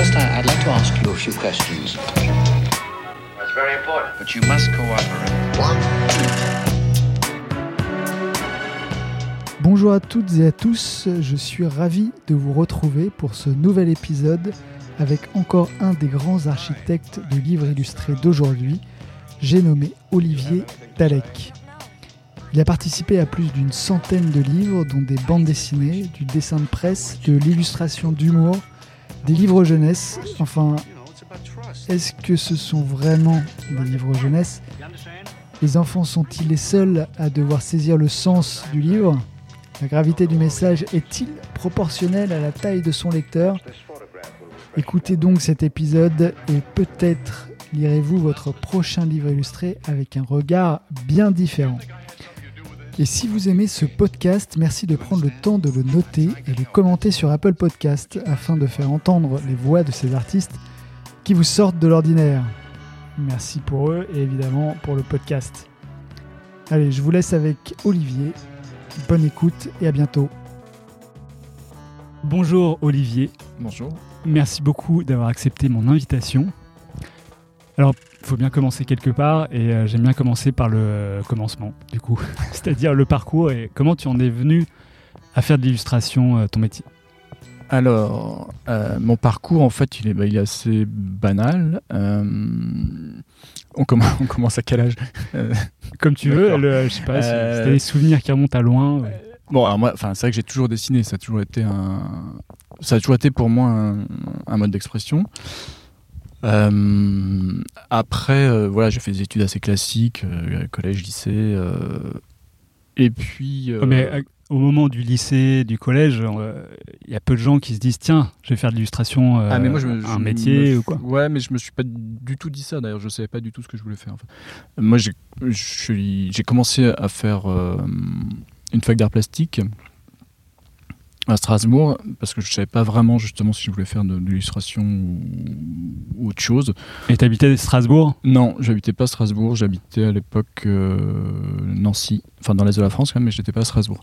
First, I- I'd like to ask you a few questions. That's very important. But you must cooperate. Bonjour à toutes et à tous, je suis ravi de vous retrouver pour ce nouvel épisode avec encore un des grands architectes de livres illustrés d'aujourd'hui, j'ai nommé Olivier Dalek. Il a participé à plus d'une centaine de livres, dont des bandes dessinées, du dessin de presse, de l'illustration d'humour, des livres jeunesse. Enfin, est-ce que ce sont vraiment des livres jeunesse? Les enfants sont-ils les seuls à devoir saisir le sens du livre? La gravité du message est-il proportionnelle à la taille de son lecteur? Écoutez donc cet épisode et peut-être lirez-vous votre prochain livre illustré avec un regard bien différent. Et si vous aimez ce podcast, merci de prendre le temps de le noter et de commenter sur Apple Podcast afin de faire entendre les voix de ces artistes qui vous sortent de l'ordinaire. Merci pour eux et évidemment pour le podcast. Allez, je vous laisse avec Olivier. Bonne écoute et à bientôt. Bonjour Olivier, Bonjour. merci beaucoup d'avoir accepté mon invitation. Alors, il faut bien commencer quelque part et euh, j'aime bien commencer par le euh, commencement, du coup, c'est-à-dire le parcours et comment tu en es venu à faire de l'illustration euh, ton métier. Alors, mon parcours, en fait, il est, bah, il est assez banal. On, commence, on commence à quel âge? Comme tu veux, le- je sais pas, si des souvenirs qui remontent à loin. ouais. Bon, alors moi, c'est vrai que j'ai toujours dessiné. Ça a toujours été un, ça a toujours été pour moi un, un mode d'expression. Euh, après, euh, voilà, j'ai fait des études assez classiques, euh, collège, lycée, et puis. Oh, Mais au moment du lycée, du collège, euh, il y a peu de gens qui se disent tiens, je vais faire de l'illustration, euh, Ah mais moi je me, un je métier me- ou quoi. Ouais, mais je me suis pas du tout dit ça. D'ailleurs, je savais pas du tout ce que je voulais faire. en fait. Moi, j'ai commencé à faire euh, une fac d'art plastique à Strasbourg parce que je savais pas vraiment justement si je voulais faire de, de l'illustration ou, ou autre chose. Et t'habitais à Strasbourg? Non, j'habitais pas à Strasbourg. J'habitais à l'époque euh, Nancy, enfin dans l'est de la France quand même, mais j'étais pas à Strasbourg.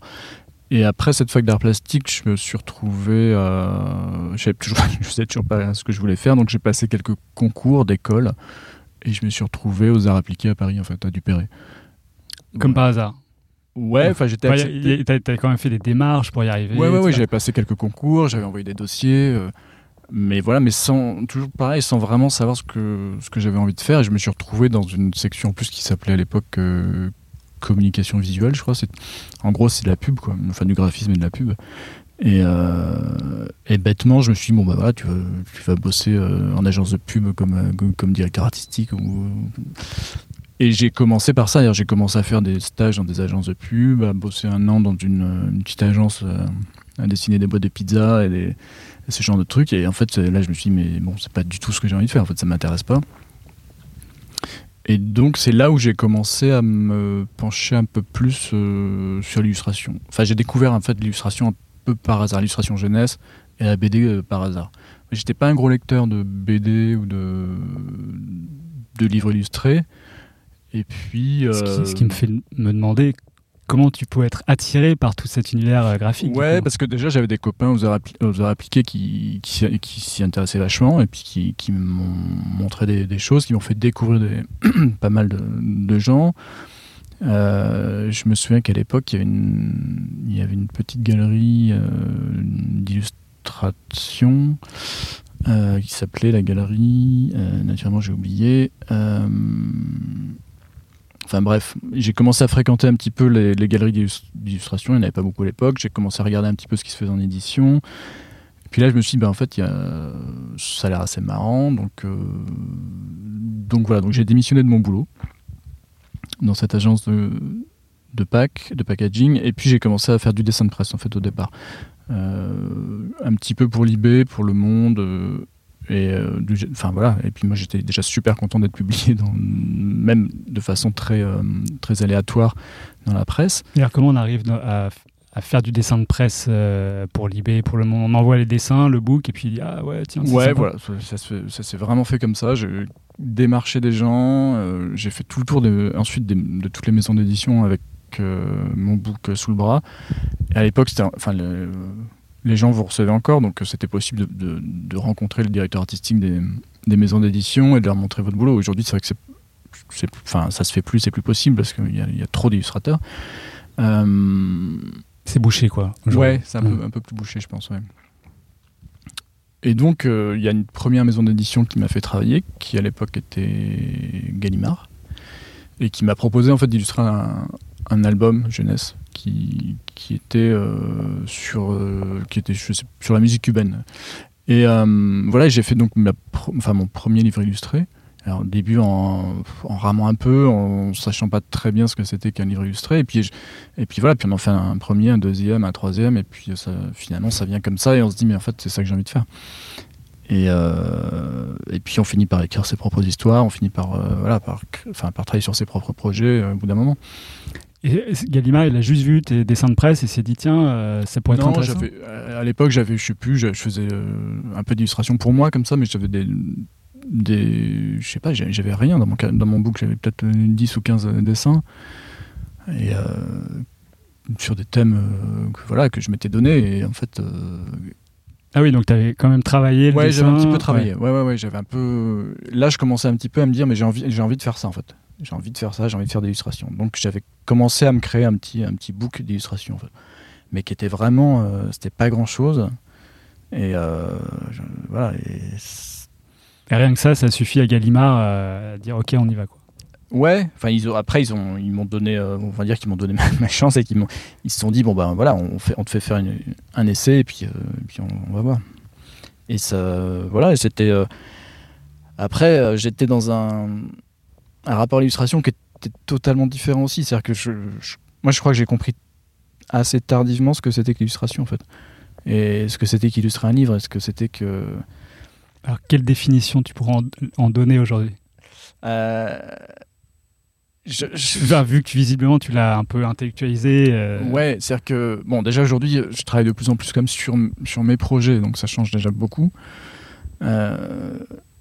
Et après cette fac d'art plastique, je me suis retrouvé. Euh, je savais toujours, je savais toujours pas ce que je voulais faire, donc j'ai passé quelques concours d'école et je me suis retrouvé aux arts appliqués à Paris, en fait, à Dupéré. Comme par hasard. Ouais, enfin j'étais. Ouais, t'as quand même fait des démarches pour y arriver. Ouais, ouais, j'avais passé quelques concours, j'avais envoyé des dossiers, euh, mais voilà, mais sans, toujours pareil, sans vraiment savoir ce que, ce que j'avais envie de faire. Et je me suis retrouvé dans une section en plus qui s'appelait à l'époque euh, communication visuelle, je crois. C'est, en gros, c'est de la pub, quoi, enfin du graphisme et de la pub. Et, euh, et bêtement, je me suis dit, bon, bah voilà, tu vas, tu vas bosser euh, en agence de pub comme, comme, comme directeur artistique. Ou... Et j'ai commencé par ça, j'ai commencé à faire des stages dans des agences de pub, à bosser un an dans une, une petite agence euh, à dessiner des boîtes de pizza et, ce genre de trucs. Et en fait, là, je me suis dit, mais bon, c'est pas du tout ce que j'ai envie de faire, en fait, ça m'intéresse pas. Et donc, c'est là où j'ai commencé à me pencher un peu plus euh, sur l'illustration. Enfin, j'ai découvert en fait l'illustration un peu par hasard, l'illustration jeunesse et la BD euh, par hasard. J'étais pas un gros lecteur de BD ou de livres illustrés. Et puis. Ce, euh, qui, ce qui me fait me demander comment tu peux être attiré par tout cet univers euh, graphique. Ouais, parce que déjà j'avais des copains aux appli- aux arts appliqués qui, qui, s'y- qui s'y intéressaient vachement et puis qui, qui m'ont montré des, des choses, qui m'ont fait découvrir des, pas mal de, de gens. Euh, je me souviens qu'à l'époque il y avait une, il y avait une petite galerie euh, d'illustration euh, qui s'appelait la galerie. euh, naturellement j'ai oublié. Enfin bref, j'ai commencé à fréquenter un petit peu les, galeries d'illus- d'illustration, il n'y en avait pas beaucoup à l'époque, j'ai commencé à regarder un petit peu ce qui se faisait en édition. Et puis là je me suis dit, ben, en fait, ça a l'air assez marrant, donc, euh, donc voilà, donc j'ai démissionné de mon boulot dans cette agence de, de pack, de packaging, et puis j'ai commencé à faire du dessin de presse en fait au départ. Euh, un petit peu pour l'IB, pour Le Monde, euh, et euh, enfin voilà. Et puis moi j'étais déjà super content d'être publié dans, même de façon très euh, très aléatoire dans la presse. Et alors, comment on arrive à, à faire du dessin de presse euh, pour l'IB, pour le monde? On envoie les dessins, le book, et puis Ah ouais, tiens, ouais sympa. voilà. Ça, ça s'est vraiment fait comme ça. J'ai démarché des gens euh, j'ai fait tout le tour de, ensuite de toutes les maisons d'édition avec euh, mon book sous le bras. Et à l'époque c'était enfin le- les gens vous recevaient encore, donc c'était possible de, de- de rencontrer le directeur artistique des, des maisons d'édition et de leur montrer votre boulot. Aujourd'hui, c'est vrai que c'est, enfin, ça se fait plus, c'est plus possible parce qu'il y, a- il y a trop d'illustrateurs. Euh, C'est bouché, quoi. Ouais, c'est un, Mm. peu, un peu plus bouché, je pense. Ouais. Et donc, euh, il y a une première maison d'édition qui m'a fait travailler, qui à l'époque était Gallimard, et qui m'a proposé en fait d'illustrer un, un album jeunesse qui, qui était euh, sur euh, qui était sais, sur la musique cubaine. Et euh, voilà, j'ai fait donc ma enfin mon premier livre illustré. Alors au début en, en ramant un peu, en sachant pas très bien ce que c'était qu'un livre illustré, et puis et puis voilà, puis on en fait un premier, un deuxième, un troisième, et puis finalement ça vient comme ça, et on se dit mais en fait c'est ça que j'ai envie de faire. Et, et puis on finit par écrire ses propres histoires, on finit par, voilà, par, enfin, par travailler sur ses propres projets au bout d'un moment. Et Gallimard, il a juste vu tes dessins de presse et s'est dit tiens, euh, ça pourrait être intéressant. à l'époque j'avais, je sais plus, je je faisais euh, un peu d'illustration pour moi comme ça, mais j'avais des, des, je sais pas, j'avais rien dans mon, dans mon book, j'avais peut-être euh, 10 ou 15 dessins. Et euh, sur des thèmes euh, que, voilà, que je m'étais donné, et en fait, euh, Ah oui, donc tu avais quand même travaillé le Ouais, j'avais un dessin, petit peu ouais. travaillé. Ouais, ouais, ouais, j'avais un peu. Là, je commençais un petit peu à me dire, mais j'ai envie, j'ai envie de faire ça en fait. J'ai envie de faire ça, j'ai envie de faire des illustrations. Donc, j'avais commencé à me créer un petit, un petit book d'illustrations, en fait. mais qui était vraiment, euh, c'était pas grand chose. Et euh, je- voilà. Et rien que ça, ça suffit à Gallimard euh, à dire ok, on y va. Quoi. ouais. Enfin, ils ont, après, ils ont, ils m'ont donné, on va dire qu'ils m'ont donné ma, ma chance et qu'ils ils se sont dit bon ben voilà, on fait, on te fait faire une- un essai et puis, et puis on, on va voir. Et ça, voilà, c'était. après, j'étais dans un, un rapport à l'illustration qui était totalement différent aussi. C'est-à-dire que je, je- moi, je crois que j'ai compris assez tardivement ce que c'était que l'illustration, en fait. Et ce que c'était qu'illustrer un livre, et ce que c'était que. Alors quelle définition tu pourrais en, en donner aujourd'hui? Euh, je- je- Enfin, Vu que visiblement tu l'as un peu intellectualisé. euh, Ouais, c'est-à-dire que, bon, déjà aujourd'hui, je travaille de plus en plus comme sur, sur mes projets, donc ça change déjà beaucoup. Euh,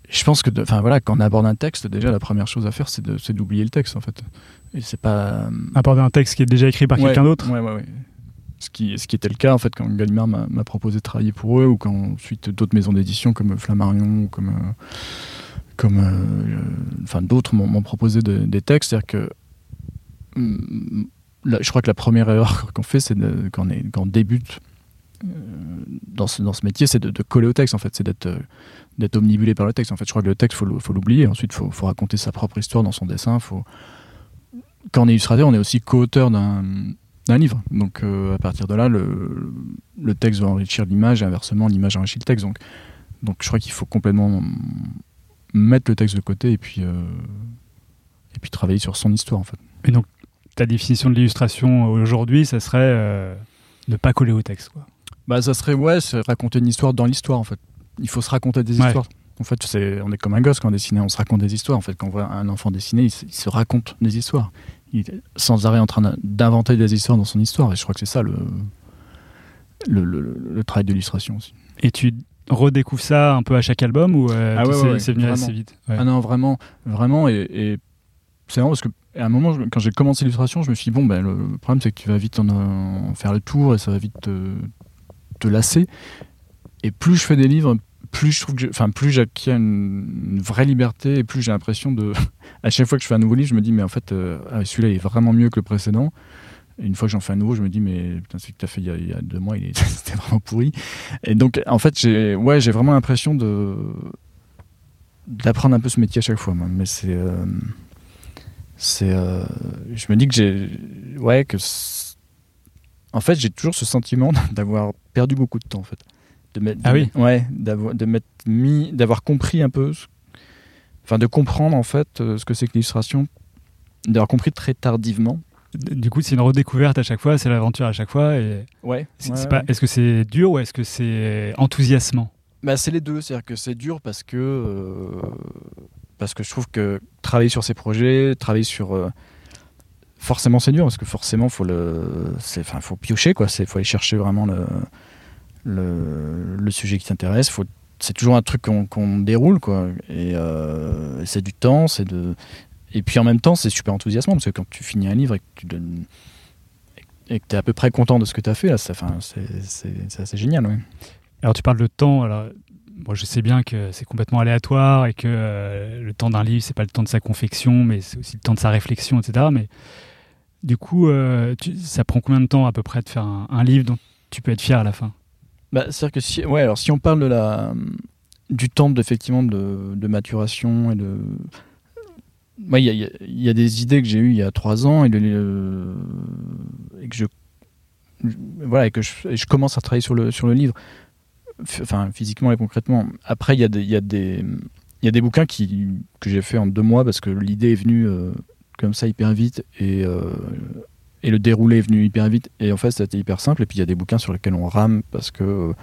je pense que, enfin voilà, quand on aborde un texte, déjà la première chose à faire, c'est d'oublier le texte en fait. Et c'est pas. Aborder un texte qui est déjà écrit par Ouais, quelqu'un d'autre. Ouais, ouais, ouais. Ce qui, ce qui était le cas en fait quand Gallimard m'a proposé de travailler pour eux ou quand ensuite d'autres maisons d'édition comme Flammarion ou comme euh, comme euh, euh, enfin d'autres m'ont proposé de- des textes c'est-à-dire que hum, là, je crois que la première erreur qu'on fait c'est quand, quand on débute euh, dans ce, dans ce métier c'est de, coller au texte en fait c'est d'être euh, d'être omnibulé par le texte en fait je crois que le texte le- faut l'oublier ensuite faut, faut raconter sa propre histoire dans son dessin faut quand on est illustrateur on est aussi co-auteur d'un d'un livre. Donc euh, à partir de là, le, le texte va enrichir l'image et inversement, l'image enrichit le texte. Donc, donc je crois qu'il faut complètement mettre le texte de côté et puis, euh, et puis travailler sur son histoire en fait. Et donc ta définition de l'illustration aujourd'hui, ça serait euh, ne pas coller au texte. Quoi. Bah ça serait ouais, c'est raconter une histoire dans l'histoire en fait. Il faut se raconter des Ouais. histoires. En fait, c'est, on est comme un gosse quand on dessine, on se raconte des histoires. En fait, quand on voit un enfant dessiner, il se, il se raconte des histoires. Il est sans arrêt en train d'inventer des histoires dans son histoire. Et je crois que c'est ça le, le, le- le travail de l'illustration aussi. Et tu redécouvres ça un peu à chaque album ou euh, Ah ouais, c'est ouais, ouais, c'est venu assez vite? Ouais. Ah non, vraiment, vraiment. Et, et c'est marrant parce que à un moment, quand j'ai commencé l'illustration, je me suis dit, bon, ben, le problème, c'est que tu vas vite en, en faire le tour et ça va vite te, te lasser. Et plus je fais des livres, plus je trouve que, enfin, plus j'acquiers une, vraie liberté et plus j'ai l'impression de. à chaque fois que je fais un nouveau livre, je me dis, mais en fait, euh, ah, celui-là, il est vraiment mieux que le précédent. Et une fois que j'en fais un nouveau, je me dis, mais putain, celui que tu as fait il y, a, deux mois, il c'était vraiment pourri. Et donc, en fait, j'ai ouais, j'ai vraiment l'impression de d'apprendre un peu ce métier à chaque fois. Mais c'est. euh, c'est. euh, je me dis que j'ai. Ouais, que. c'est- En fait, j'ai toujours ce sentiment d'avoir perdu beaucoup de temps, en fait. De m'être- Ah oui Ouais, d'avoir de mis. d'avoir compris un peu. Enfin, de comprendre, en fait, euh, ce que c'est que l'illustration. D'avoir compris très tardivement. Du coup, c'est une redécouverte à chaque fois, c'est l'aventure à chaque fois. Et Ouais. c'est- c'est pas- Est-ce que c'est dur ou est-ce que c'est enthousiasmant? Bah, c'est les deux, c'est-à-dire que c'est dur parce que euh, parce que je trouve que travailler sur ces projets, travailler sur euh, forcément c'est dur parce que forcément faut le enfin faut piocher quoi, c'est faut aller chercher vraiment le le, sujet qui t'intéresse, faut c'est toujours un truc qu'on qu'on déroule quoi et euh, c'est du temps, c'est de et puis en même temps c'est super enthousiasmant parce que quand tu finis un livre et que tu donnes et que tu es à peu près content de ce que tu as fait, là, c'est- assez génial. Alors tu parles de temps, alors moi je sais bien que c'est complètement aléatoire et que euh, le temps d'un livre c'est pas le temps de sa confection mais c'est aussi le temps de sa réflexion etc. Mais du coup euh, ça prend combien de temps à peu près de faire un, livre dont tu peux être fier à la fin? Bah, C'est-à-dire que si, ouais, alors si on parle de la, du temps effectivement, de, de maturation et de. Ouais, Il y, a- il y y a des idées que j'ai eues il y a trois ans et, que je. Voilà, et que je, commence à travailler sur le, sur le livre, enfin physiquement et concrètement. Après, il y a des, y y a des bouquins qui, que j'ai fait en deux mois parce que l'idée est venue euh, comme ça hyper vite et, euh, et le déroulé est venu hyper vite. Et en fait c'était hyper simple. Et puis il y a des bouquins sur lesquels on rame parce que euh,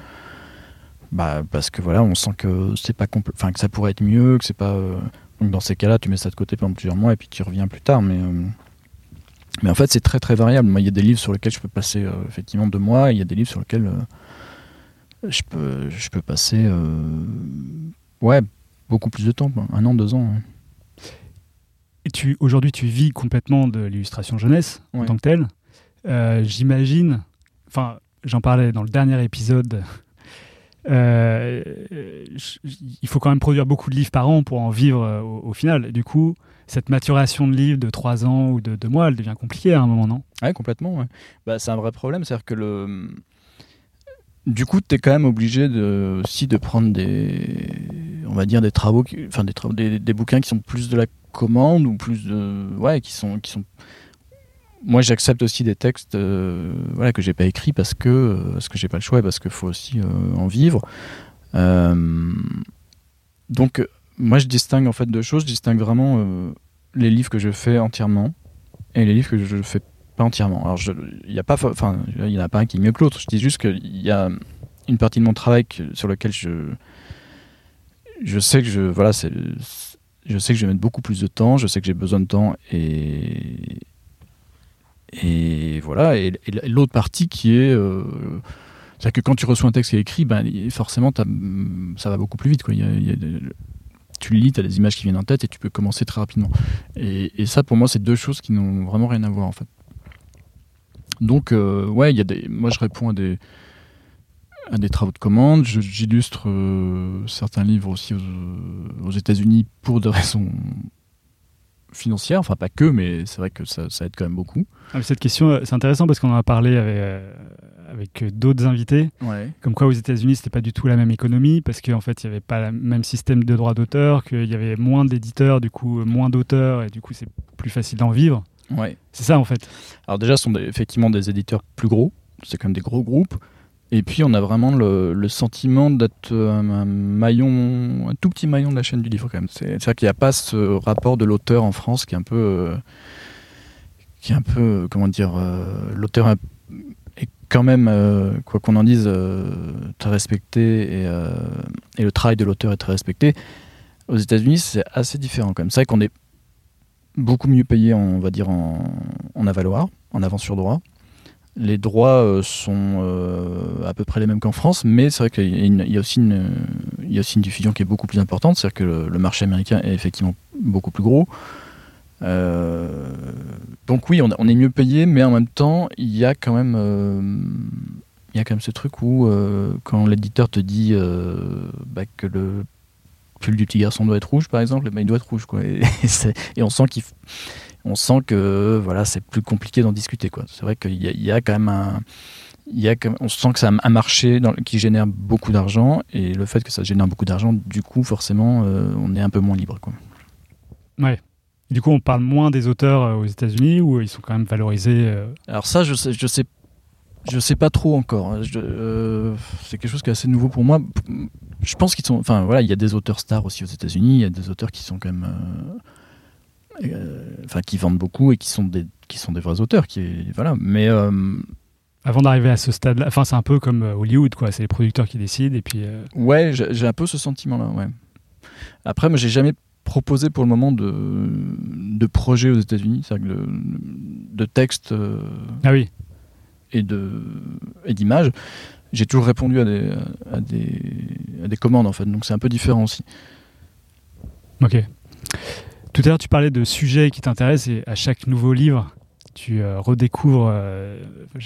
bah parce que voilà on sent que c'est pas enfin que ça pourrait être mieux que c'est pas euh, donc dans ces cas-là tu mets ça de côté pendant plusieurs mois et puis tu reviens plus tard. Mais mais en fait c'est très très variable. Moi il y a des livres sur lesquels je peux passer effectivement deux mois il y a des livres sur lesquels je peux je peux passer ouais beaucoup plus de temps un an deux ans. Tu aujourd'hui tu vis complètement de l'illustration jeunesse en tant que telle. Euh, J'imagine, enfin j'en parlais dans le dernier épisode. euh, il faut quand même produire beaucoup de livres par an pour en vivre euh, au, au final. Du coup, cette maturation de livres de 3 ans ou de 2 mois, elle devient compliquée à un moment, non? Ouais, complètement. ouais. Bah, c'est un vrai problème, c'est-à-dire que le. Du coup, tu es quand même obligé de, aussi de prendre des, on va dire des travaux, qui- enfin des, travaux, des, des bouquins qui sont plus de la commande ou plus de, ouais, qui sont, qui sont. Moi, j'accepte aussi des textes, euh, voilà, que j'ai pas écrits parce que, euh, parce que j'ai pas le choix et parce qu'il faut aussi euh, en vivre. Donc, moi, je distingue en fait deux choses. Je distingue vraiment les livres que je fais entièrement et les livres que je fais pas entièrement. Alors, il y a pas, enfin, il y en a pas un qui est mieux que l'autre. Je dis juste qu'il y a une partie de mon travail sur lequel je, je sais que je, voilà, c'est, je sais que je vais mettre beaucoup plus de temps. Je sais que j'ai besoin de temps et voilà. Et, l'autre partie qui est, euh, c'est-à-dire que quand tu reçois un texte qui est écrit, ben forcément, ça va beaucoup plus vite. Quoi. Tu le lis, tu as des images qui viennent en tête et tu peux commencer très rapidement. Et, et ça, pour moi, c'est deux choses qui n'ont vraiment rien à voir en fait. Donc, euh, ouais, il y a des, moi je réponds à des, à des travaux de commande. J'illustre euh, certains livres aussi aux, aux États-Unis pour des raisons financières. Enfin, pas que, mais c'est vrai que ça, ça aide quand même beaucoup. Ah, Cette question, euh, c'est intéressant parce qu'on en a parlé avec, euh, avec d'autres invités. Ouais. Comme quoi aux États-Unis, c'était pas du tout la même économie parce qu'en fait, il n'y avait pas le même système de droit d'auteur, qu'il y avait moins d'éditeurs, du coup, moins d'auteurs, et du coup, c'est plus facile d'en vivre. Ouais. C'est ça, en fait. Alors déjà, ce sont des- effectivement des éditeurs plus gros, c'est quand même des gros groupes. Et puis on a vraiment le, sentiment d'être un, un maillon, un tout petit maillon de la chaîne du livre quand même. C'est- C'est-à-dire qu'il n'y a pas ce rapport de l'auteur en France qui est un peu, euh, qui est un peu, euh, comment dire, euh, l'auteur est quand même, euh, quoi qu'on en dise, euh, très respecté et, euh, et le travail de l'auteur est très respecté. Aux États-Unis, c'est assez différent quand même. C'est vrai qu'on est beaucoup mieux payé, on va dire, en, en avaloir, en avance sur droit. Les droits euh, sont euh, à peu près les mêmes qu'en France, mais c'est vrai qu'il y, a aussi une, diffusion qui est beaucoup plus importante, c'est-à-dire que le, marché américain est effectivement beaucoup plus gros. Euh, donc oui, on, est mieux payé, mais en même temps, il y a quand même, ce truc où quand l'éditeur te dit bah, que le pull du petit garçon doit être rouge, par exemple, eh ben, il doit être rouge. Et, on sent qu'il, on sent que voilà, c'est plus compliqué d'en discuter, quoi. C'est vrai qu'il y, a- il y a quand même un, il y a on sent que c'est un, marché dans- qui génère beaucoup d'argent, et le fait que ça génère beaucoup d'argent, du coup, forcément, euh, on est un peu moins libre, quoi. Ouais. Du coup, on parle moins des auteurs euh, aux États-Unis où ils sont quand même valorisés. euh, Alors ça, je sais, je sais, je sais pas trop encore. Euh, c'est quelque chose qui est assez nouveau pour moi. Je pense qu'ils sont, enfin voilà, il y a des auteurs stars aussi aux États-Unis. Il y a des auteurs qui sont quand même, euh, enfin qui vendent beaucoup et qui sont des, qui sont des vrais auteurs. Qui, voilà. Mais euh, Avant d'arriver à ce stade-là, enfin, c'est un peu comme euh, Hollywood, quoi. C'est les producteurs qui décident et puis. euh, ouais, j'ai un peu ce sentiment-là. Ouais. Après, moi, j'ai jamais proposé pour le moment de, de projet aux États-Unis, c'est-à-dire le- de texte. euh, Ah oui. et de et d'images, j'ai toujours répondu à des, à des à des commandes en fait. Donc c'est un peu différent aussi. Ok. Tout à l'heure, tu parlais de sujets qui t'intéressent et à chaque nouveau livre, tu euh, redécouvres euh,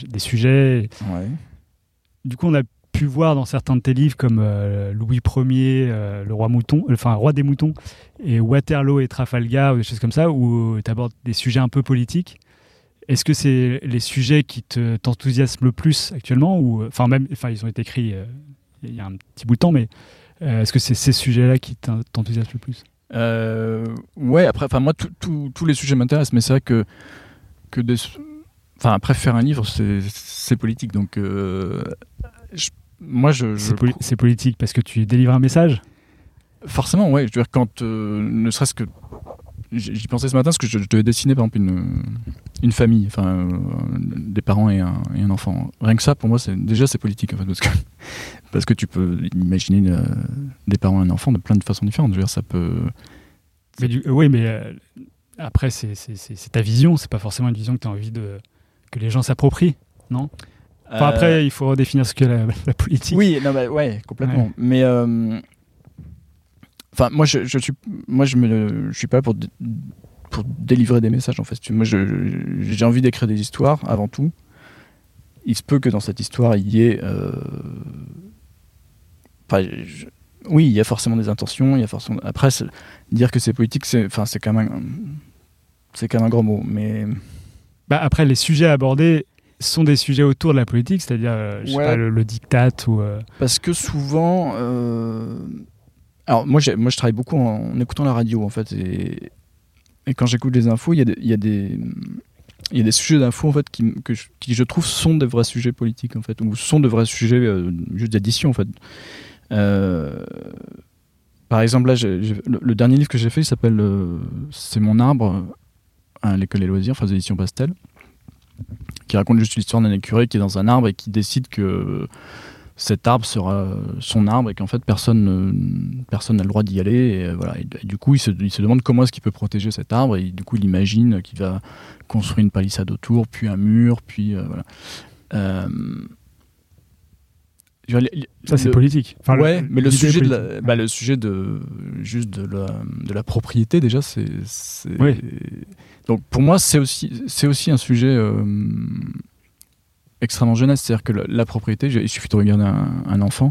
des sujets. Ouais. Du coup, on a pu voir dans certains de tes livres comme euh, Louis Ier, euh, le roi mouton, enfin roi des moutons, et Waterloo et Trafalgar, ou des choses comme ça, où tu abordes des sujets un peu politiques. Est-ce que c'est les sujets qui te t'enthousiasment le plus actuellement ou enfin même enfin ils ont été écrits il y a un petit bout de temps mais est-ce que c'est ces sujets-là qui t'en- t'enthousiasment le plus? Ouais, après, enfin moi, tous les sujets m'intéressent, mais c'est vrai que que des, enfin après faire un livre, c'est politique, donc euh, je- moi je, je- C'est poli- c'est politique parce que tu délivres un message? Forcément, ouais, je veux dire quand euh, ne serait-ce que j'y pensais ce matin parce que je, je devais dessiner par exemple une une famille, enfin euh, des parents et un, et un enfant. Rien que ça, pour moi, déjà c'est politique en fait, parce que parce que tu peux imaginer euh, des parents et un enfant de plein de façons différentes. Je veux dire, ça peut Mais du- oui, mais euh, après, c'est ta vision, c'est pas forcément une vision que tu as envie de, que les gens s'approprient, non? Enfin, Euh, Après, il faut redéfinir ce que la, la politique. Oui, non, bah, ouais, complètement. Ouais. Mais euh, enfin, moi, je, je suis, moi, je me, je suis pas là pour dé- pour délivrer des messages en fait. Moi, je- je- j'ai envie d'écrire des histoires avant tout. Il se peut que dans cette histoire, il y ait, euh, enfin, je- oui, il y a forcément des intentions. Il y a forcément. Après, dire que c'est politique, c'est, enfin, c'est quand même, un- c'est quand même un grand mot. Mais Bah, après, les sujets abordés sont des sujets autour de la politique, c'est-à-dire euh, je sais Ouais. pas, le, le diktat ou. euh, Parce que souvent, euh, alors moi, moi je travaille beaucoup en, en écoutant la radio en fait, et, et quand j'écoute les infos, il y a des, il y a des, il y a des sujets d'infos en fait qui, que je, qui je trouve sont des vrais sujets politiques en fait, ou sont de vrais sujets juste d'addition en fait. Euh, par exemple là, le, dernier livre que j'ai fait, s'appelle euh, C'est mon arbre à l'école des loisirs, enfin aux éditions Pastel, qui raconte juste l'histoire d'un écureuil qui est dans un arbre et qui décide que cet arbre sera son arbre et qu'en fait personne ne- personne n'a le droit d'y aller et, euh, voilà. Du coup il se, demande comment est-ce qu'il peut protéger cet arbre et du coup il imagine qu'il va construire une palissade autour puis un mur puis euh, voilà. Euh, je veux dire, les- Ça, c'est politique. Enfin, ouais, mais le l'idée sujet, de politique. la, bah, le sujet de juste de la, de la propriété déjà, c'est Oui. donc pour moi c'est aussi c'est aussi un sujet euh, extrêmement jeunesse, c'est-à-dire que la, la propriété, il suffit de regarder un, un enfant,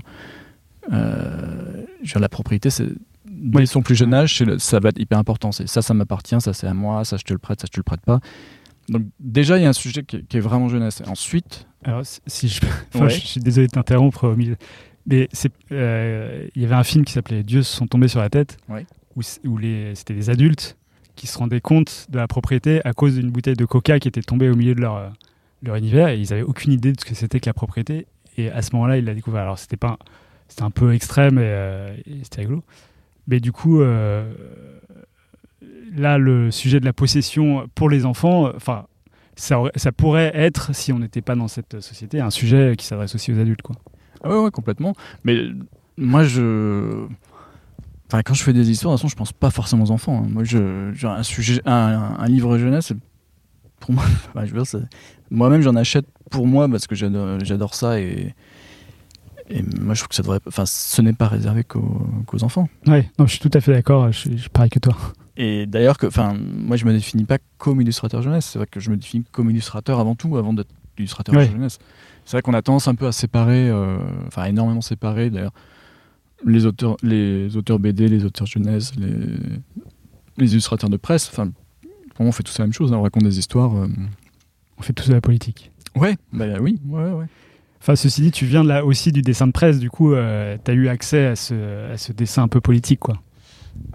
euh, la propriété c'est dès Oui. son plus jeune âge, ça va être hyper important. C'est ça, ça m'appartient, ça c'est à moi, ça je te le prête, ça je te le prête pas. Donc déjà il y a un sujet qui est, qui est vraiment jeunesse. Et ensuite, Alors, si- je, enfin, Ouais. je suis désolé de t'interrompre milieu. Mais euh, il y avait un film qui s'appelait Dieux se sont tombés sur la tête, Ouais. où, c'était des adultes qui se rendaient compte de la propriété à cause d'une bouteille de coca qui était tombée au milieu de leur, euh, leur univers et ils avaient aucune idée de ce que c'était que la propriété. Et à ce moment-là, ils l'a découvert. Alors, c'était pas, c'était un peu extrême et, euh, et c'était rigolo. Mais du coup, euh, là, le sujet de la possession pour les enfants, enfin, ça, pourrait être, si on n'était pas dans cette société, un sujet qui s'adresse aussi aux adultes. Quoi. Ah ouais, ouais, complètement. Mais euh, moi, je. Enfin, quand je fais des histoires, de toute façon, je pense pas forcément aux enfants. hein. Moi, je, genre, un, sujet, un, un livre jeunesse, pour moi, enfin, je veux dire, moi-même, j'en achète pour moi parce que j'adore, ça et, et moi, je trouve que ça devrait. Enfin, ce n'est pas réservé qu'aux, enfants. Ouais, non, je suis tout à fait d'accord, je je pareil que toi. Et d'ailleurs, que, enfin, moi, je me définis pas comme illustrateur jeunesse. C'est vrai que je me définis comme illustrateur avant tout, avant d'être illustrateur Ouais. jeunesse. C'est vrai qu'on a tendance un peu à séparer, euh, enfin, énormément séparer d'ailleurs, les auteurs, les auteurs BD, les auteurs jeunesse, les, les illustrateurs de presse. Enfin, pour moi, on fait tous la même chose. hein, on raconte des histoires. euh. On fait tous de la politique. Ouais, bah oui, ouais, ouais. Enfin, ceci dit, tu viens de là aussi du dessin de presse, du coup, euh, tu as eu accès à ce, à ce dessin un peu politique, quoi.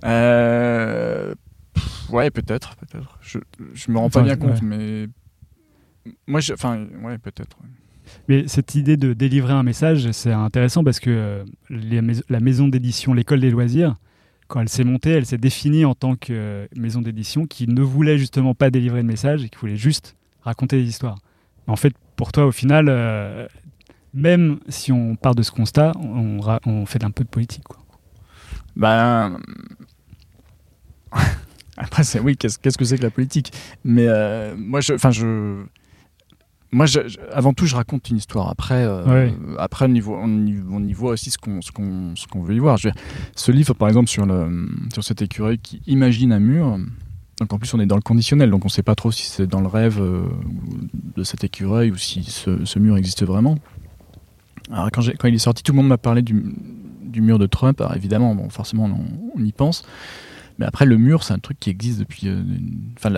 Euh, pff, ouais, peut-être, peut-être. Je, je me rends pas bien compte, ouais. mais moi, je- enfin, ouais, peut-être. ouais. Mais cette idée de délivrer un message, c'est intéressant parce que euh, les la maison d'édition, l'école des loisirs, quand elle s'est montée, elle s'est définie en tant que euh, maison d'édition qui ne voulait justement pas délivrer de message et qui voulait juste raconter des histoires. En fait, pour toi, au final, euh, même si on part de ce constat, on, on fait un peu de politique. Quoi. Ben. Après, c'est oui, qu'est-ce qu'est-ce que c'est que la politique? Mais euh, moi, je. Enfin, je. Moi, je- je- avant tout, je raconte une histoire. Après, euh, après on, y voit, on, y, on y voit aussi ce qu'on ce qu'on ce qu'on veut y voir. Je veux dire, ce livre, par exemple, sur, le, sur cet écureuil qui imagine un mur, Donc en plus on est dans le conditionnel, donc on sait pas trop si c'est dans le rêve euh, de cet écureuil ou si ce, ce mur existe vraiment. Alors quand, j'ai- quand il est sorti, tout le monde m'a parlé du, du mur de Trump. Évidemment, bon, forcément on, y pense. Mais après le mur, c'est un truc qui existe depuis... euh, Enfin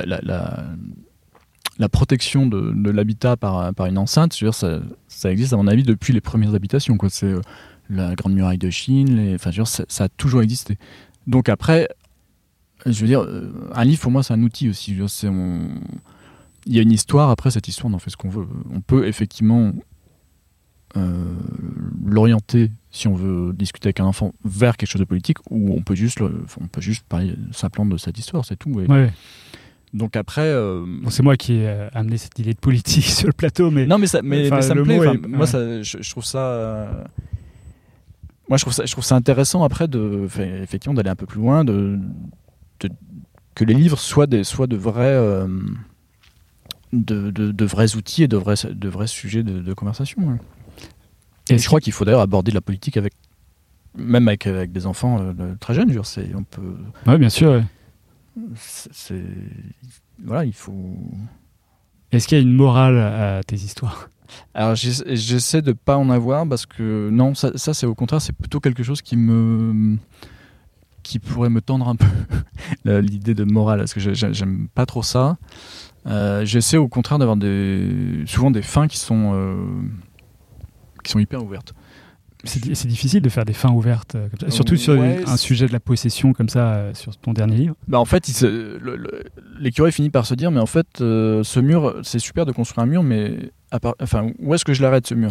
la, protection de, l'habitat par, une enceinte, dire, ça, existe à mon avis depuis les premières habitations. C'est euh, la Grande Muraille de Chine, enfin, dire, ça, a toujours existé. Donc après, je veux dire, euh, un livre pour moi c'est un outil aussi. Il y a une histoire, après cette histoire on en fait ce qu'on veut. On peut effectivement l'orienter, si on veut discuter avec un enfant, vers quelque chose de politique, ou on peut juste, le- on peut juste parler simplement de cette histoire, c'est tout. Ouais. Donc après... euh, Bon, c'est moi qui ai euh, amené cette idée de politique sur le plateau, mais non mais ça, mais, mais ça me plaît. est- Moi, ouais. ça, je, je trouve ça. euh, Moi, je trouve ça, je trouve ça intéressant après de, effectivement, d'aller un peu plus loin, de, de- que les livres soient des, soient de vrais, de, de- de vrais outils et de vrais, de vrais sujets de, de conversation. ouais. Et je crois qu'il faut d'ailleurs aborder la politique avec, même avec, avec des enfants euh, très jeunes. je veux dire, c'est, on peut, ouais, bien sûr. ouais. c'est, voilà, il faut. Est-ce qu'il y a une morale à tes histoires? Alors j'essa- j'essaie de pas en avoir parce que non, ça, ça, c'est au contraire, c'est plutôt quelque chose qui me qui pourrait me tendre un peu l'idée de morale parce que j'ai- j'ai- j'aime pas trop ça. Euh, j'essaie au contraire d'avoir des souvent des fins qui sont euh, qui sont hyper ouvertes. C'est di- c'est difficile de faire des fins ouvertes euh, comme ça, surtout sur Ouais, un sujet de la possession comme ça, euh, sur ton dernier livre. Bah en fait, l'écureuil finit par se dire mais en fait euh, ce mur, c'est super de construire un mur, mais à part- enfin où est-ce que je l'arrête ce mur?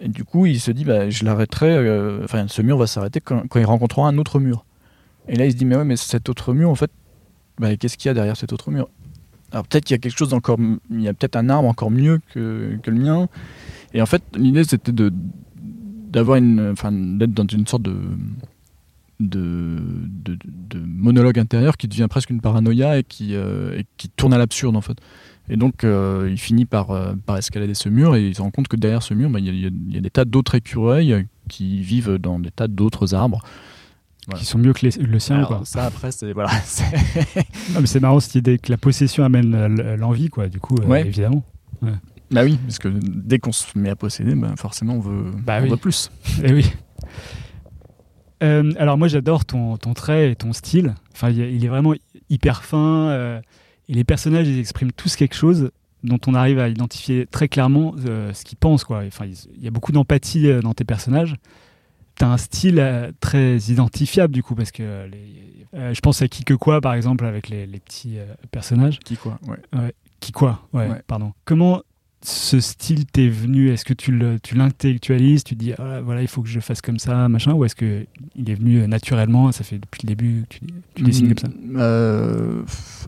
Et du coup, il se dit bah je l'arrêterai. euh, Enfin, ce mur va s'arrêter quand, quand il rencontrera un autre mur. Et là, il se dit mais ouais, mais cet autre mur, en fait, bah, qu'est-ce qu'il y a derrière cet autre mur? Alors peut-être qu'il y a quelque chose d'encore, il y a peut-être un arbre encore mieux que, que le mien. Et en fait, l'idée c'était de d'avoir une, enfin d'être dans une sorte de de, de, de monologue intérieur qui devient presque une paranoïa et qui, euh, et qui tourne à l'absurde en fait. Et donc euh, il finit par, euh, par escalader ce mur et il se rend compte que derrière ce mur, bah, il y, a- y y des tas d'autres écureuils qui vivent dans des tas d'autres arbres. Voilà. Qui sont mieux que les- le sien, Alors, quoi. ça après c'est voilà. c'est- Non, mais c'est marrant cette idée que la possession amène l'envie, quoi. Du coup, euh, Ouais. évidemment. Bah oui, parce que dès qu'on se met à posséder, bah, forcément on veut, Bah on oui. veut plus. Eh oui. Euh, alors moi j'adore ton, ton trait et ton style. Enfin, il, est- vraiment hyper fin. euh, et les personnages, ils expriment tous quelque chose dont on arrive à identifier très clairement euh, ce qu'ils pensent. Quoi. Enfin, il y a beaucoup d'empathie dans tes personnages. Tu as un style très identifiable du coup, parce que les- je pense à qui que quoi, par exemple, avec les, les petits personnages. Qui quoi ouais. Qui quoi ouais, Ouais. pardon. Comment ce style t'est venu? Est-ce que tu le- tu l'intellectualises Tu dis, ah, voilà, il faut que je fasse comme ça, machin Ou est-ce que il est venu euh, naturellement Ça fait depuis le début que tu, tu dessines comme ça? Mm, euh,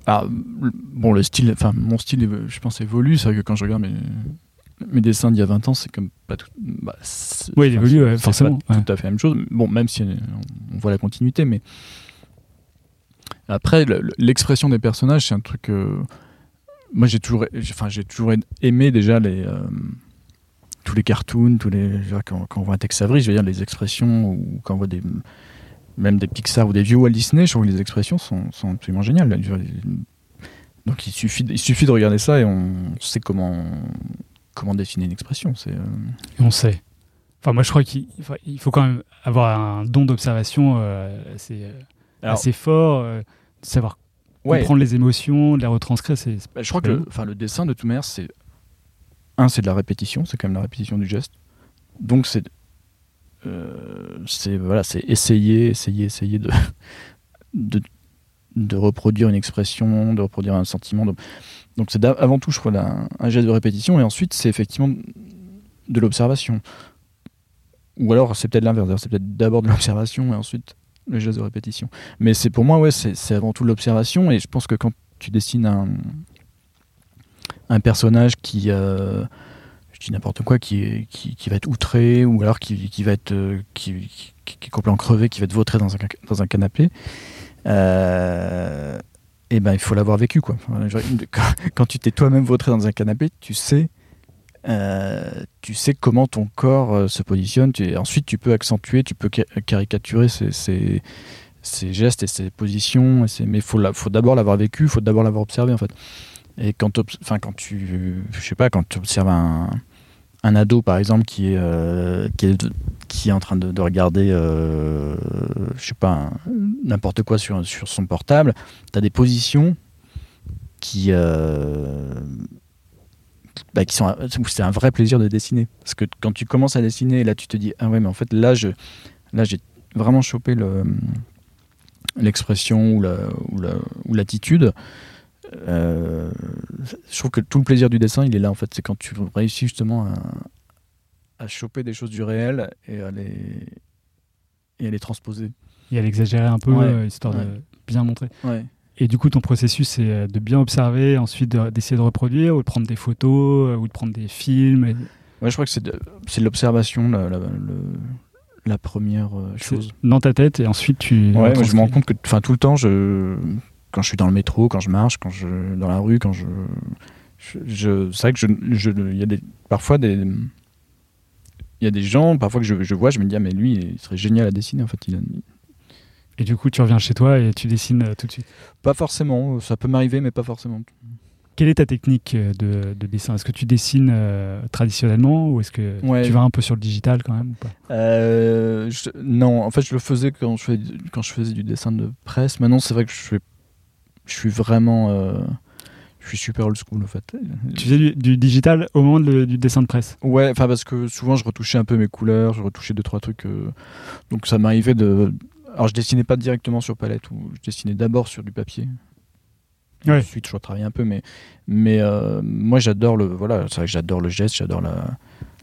ah, bon, le style, enfin, mon style, je pense, évolue. C'est vrai que quand je regarde mes, mes dessins d'il y a 20 ans, c'est comme pas tout. bah, Oui, il évolue, ouais, c'est forcément, pas ouais. tout à fait la même chose. Bon, même si on, on voit la continuité, mais. Après, le- le- l'expression des personnages, c'est un truc. euh, moi, j'ai toujours, enfin, j'ai toujours aimé déjà les. euh, tous les cartoons, tous les, quand, quand on voit un Tex Avery, je veux dire les expressions, ou quand on voit des, même des Pixar ou des vieux Walt Disney, je trouve que les expressions sont, sont absolument géniales. Donc il suffit, de- il suffit de regarder ça et on sait comment, comment définir une expression. C'est, euh, on sait. Enfin, moi, je crois qu'il il faut quand même avoir un don d'observation euh, assez, Alors, assez fort, euh, de savoir ouais, comprendre les émotions, de les retranscrire. C'est bah, je crois que le, enfin, le dessin, de toute manière, c'est. Un, c'est de la répétition, c'est quand même la répétition du geste. Donc c'est. euh, c'est voilà, c'est essayer, essayer, essayer de, de, de reproduire une expression, de reproduire un sentiment. de- Donc c'est avant tout, je crois, un, un geste de répétition, et ensuite c'est effectivement de l'observation. Ou alors c'est peut-être l'inverse, c'est peut-être d'abord de l'observation et ensuite le geste de répétition. Mais c'est pour moi, ouais, c'est avant tout l'observation, et je pense que quand tu dessines un, un personnage qui, euh, je dis n'importe quoi, qui, qui, va être outré, ou alors qui, qui va être, euh, qui, est complètement crevé, qui va être vautré dans un, dans un canapé, euh, et ben il faut l'avoir vécu quoi. Quand tu t'es toi-même vautré dans un canapé, tu sais, euh, tu sais comment ton corps euh, se positionne. Tu, ensuite, tu peux accentuer, tu peux ca- caricaturer ces, ces, gestes et ses positions. Mais il faut, d'abord l'avoir vécu, il faut d'abord l'avoir observé en fait. Et quand, enfin, quand tu, je sais pas, quand tu observes un, ado par exemple qui est, euh, en train de, de regarder, je sais pas, n'importe quoi sur, sur son portable, tu as des positions qui, bah, qui sont, c'est un vrai plaisir de dessiner. Parce que quand tu commences à dessiner, là tu te dis, ah ouais, mais en fait là, je, là j'ai vraiment chopé le, l'expression ou, la, ou, la, ou l'attitude. Euh, je trouve que tout le plaisir du dessin, il est là en fait. C'est quand tu réussis justement à, à choper des choses du réel et à les, et à les transposer. Et à l'exagérer un peu, Ouais. euh, histoire Ouais. de bien montrer. Ouais. Et du coup, ton processus, c'est euh, de bien observer, ensuite de- d'essayer de reproduire, ou de prendre des photos, euh, ou de prendre des films. et- Ouais, je crois que c'est de, l'observation la, la, le- la première euh, chose. Dans ta tête, et ensuite tu. Ouais, je me rends compte que tout le temps, je, quand je suis dans le métro, quand je marche, quand je dans la rue, quand je, je, je- c'est vrai que je, il y a des, parfois des, il y a des gens, parfois que je, je vois, je me dis ah mais lui, il serait génial à dessiner en fait. Il a- Et du coup, tu reviens chez toi et tu dessines euh, tout de suite. pas forcément, ça peut m'arriver, mais pas forcément. Quelle est ta technique euh, de, de dessin? Est-ce que tu dessines euh, traditionnellement ou est-ce que Ouais. tu vas un peu sur le digital quand même ou pas? Euh, je- non, en fait, je le faisais quand je, fais, quand je faisais du dessin de presse. Maintenant, c'est vrai que je suis, je suis vraiment, euh, je suis super old school en fait. Tu faisais du, du digital au moment de- du dessin de presse? Ouais, enfin parce que souvent je retouchais un peu mes couleurs, je retouchais deux trois trucs. euh, donc ça m'arrivait de. Alors je dessinais pas directement sur palette, ou je dessinais d'abord sur du papier. Ouais. Ensuite je retravaillais un peu, mais mais euh, moi j'adore le voilà, c'est vrai que j'adore le geste, j'adore la,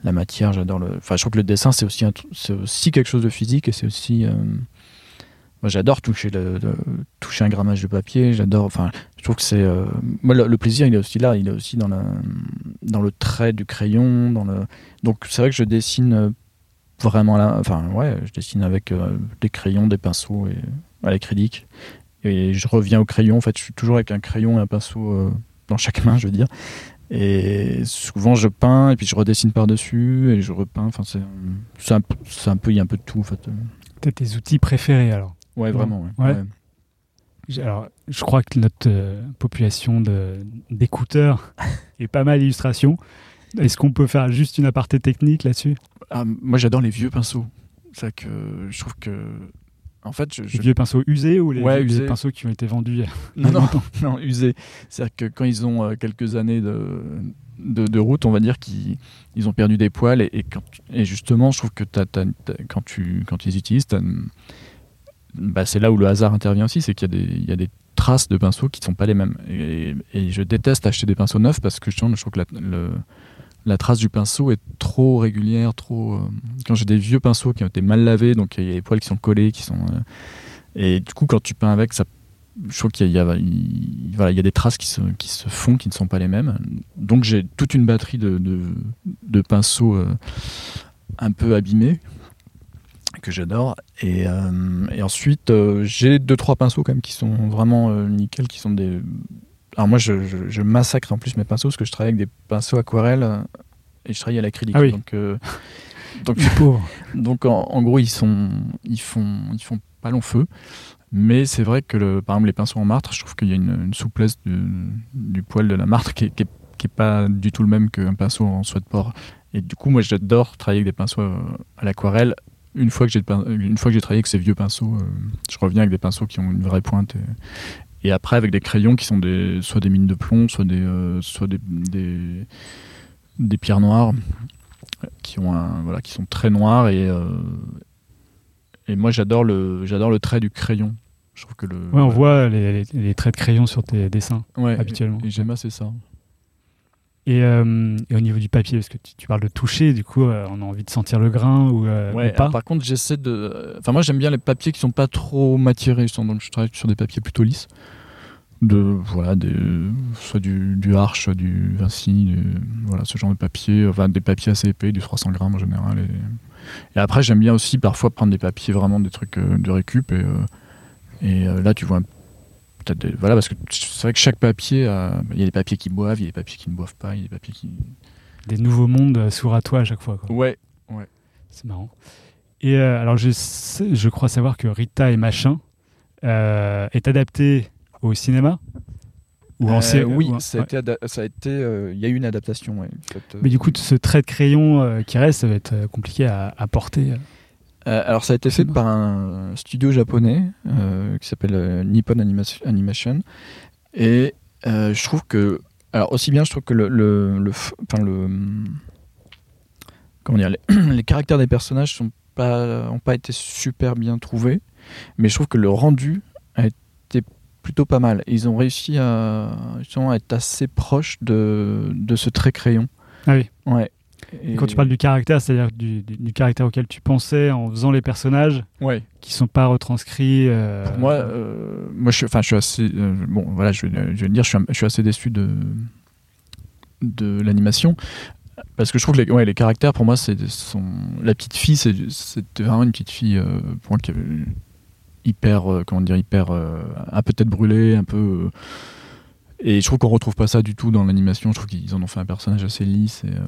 la matière, j'adore le. Enfin je trouve que le dessin c'est aussi c'est aussi quelque chose de physique et c'est aussi. euh, moi j'adore toucher le, le- toucher un grammage de papier, j'adore. Enfin je trouve que c'est. euh, moi le, le plaisir il est aussi là, il est aussi dans la dans le trait du crayon, dans le donc c'est vrai que je dessine vraiment là, enfin ouais, je dessine avec euh, des crayons, des pinceaux et à l'acrylique. Et je reviens au crayon. En fait, je suis toujours avec un crayon et un pinceau euh, dans chaque main, je veux dire. Et souvent je peins et puis je redessine par dessus et je repeins. Enfin c'est un, un peu il y a un peu de tout en fait. T'as tes outils préférés alors? Ouais vraiment. Ouais. Ouais. Ouais. J'ai- Alors, je crois que notre euh, population d'écouteurs est pas mal d'illustrations. Est-ce qu'on peut faire juste une aparté technique là-dessus? Ah, moi j'adore les vieux pinceaux. C'est que je trouve que en fait je, Les vieux pinceaux usés ou les, Ouais, usés. pinceaux qui ont été vendus Non, non, non, usés. C'est-à-dire que quand ils ont euh, quelques années de, de, de route, on va dire qu'ils ils ont perdu des poils. Et, et, quand, et justement, je trouve que quand, tu, quand tu les utilises, bah, c'est là où le hasard intervient aussi. C'est qu'il y, a des- il y a des traces de pinceaux qui ne sont pas les mêmes. Et, et je déteste acheter des pinceaux neufs parce que justement, je trouve que la, le- la trace du pinceau est trop régulière. trop. euh, quand j'ai des vieux pinceaux qui ont été mal lavés, donc il y a les poils qui sont collés, qui sont. euh, et du coup, quand tu peins avec, ça je trouve qu'il y y a- des traces qui se, font, qui ne sont pas les mêmes. Donc j'ai toute une batterie de, pinceaux euh, un peu abîmés que j'adore. Et, et ensuite, j'ai deux trois pinceaux quand même qui sont vraiment nickel, qui sont des. Alors moi, je, je- je massacre en plus mes pinceaux parce que je travaille avec des pinceaux aquarelles euh, et je travaille à l'acrylique. Ah oui. Donc, euh, donc Les pauvres. donc en, en gros, ils sont, ils font, ils font pas long feu. Mais c'est vrai que le, par exemple les pinceaux en martre, je trouve qu'il y a une, une souplesse du, du poil de la martre qui est, qui qui est pas du tout le même qu'un pinceau en soie de porc. Et du coup, moi, j'adore travailler avec des pinceaux euh, à l'aquarelle. Une fois que j'ai une fois que j'ai travaillé avec ces vieux pinceaux, je reviens avec des pinceaux qui ont une vraie pointe. Et, après avec des crayons qui sont des, soit des mines de plomb, soit des, euh, soit des, des, des pierres noires qui ont un, voilà, qui sont très noirs et euh, et moi j'adore le j'adore le trait du crayon. Je trouve que le Ouais, on voit les, les- les traits de crayon sur tes dessins. ouais, habituellement. Et j'aime assez ça. Et, euh, et au niveau du papier, parce que tu, tu parles de toucher, du coup, euh, on a envie de sentir le grain ou, euh, Ouais, ou pas. alors, par contre, j'essaie de. Enfin, moi, j'aime bien les papiers qui sont pas trop sens- Donc, je travaille sur des papiers plutôt lisses. De, voilà, des, soit du, du Arche, soit du Vinci, du- voilà, ce genre de papier. Enfin, des papiers assez épais, du 300 grammes en général. Et, et après, j'aime bien aussi parfois prendre des papiers vraiment des trucs de récup. Et, et là, tu vois. Peut-être des- voilà, parce que c'est vrai que chaque papier, a- il y a des papiers qui boivent, il y a des papiers qui ne boivent pas, il y a des papiers qui. Des nouveaux mondes euh, s'ouvrent à toi à chaque fois. quoi. Ouais, C'est marrant. Et euh, alors, je, sais- je crois savoir que Rita et Machin euh, est adapté au cinéma ou en Euh, oui, ou ça a ouais. été, ça a été, euh, il y a eu une adaptation. ouais, en fait, euh. Mais du coup, ce trait de crayon euh, qui reste, ça va être euh, compliqué à, à porter. Euh, alors ça a été fait par un studio japonais euh, qui s'appelle euh, Nippon Anima- Animation. Et euh, je trouve que alors aussi bien je trouve que le, le, le enfin le comment dire les, les caractères des personnages sont pas ont pas été super bien trouvés. Mais je trouve que le rendu a été plutôt pas mal. Ils ont réussi à, à être assez proche de, de ce trait crayon. Ah oui. ouais Et Quand tu parles du caractère, c'est-à-dire du, du- du caractère auquel tu pensais en faisant les personnages ouais qui sont pas retranscrits. euh, Pour moi, euh, moi, je, je suis assez, euh, bon, voilà, je, vais- je vais le dire, je suis, un- je suis assez déçu de de l'animation parce que je trouve que les, ouais, les caractères, pour moi, c'est la petite fille, c'était vraiment une petite fille pour moi qui avait hyper, comment dire, hyper, un peu tête brûlée, un peu. Et je trouve qu'on retrouve pas ça du tout dans l'animation. Je trouve qu'ils en ont fait un personnage assez lisse et, euh,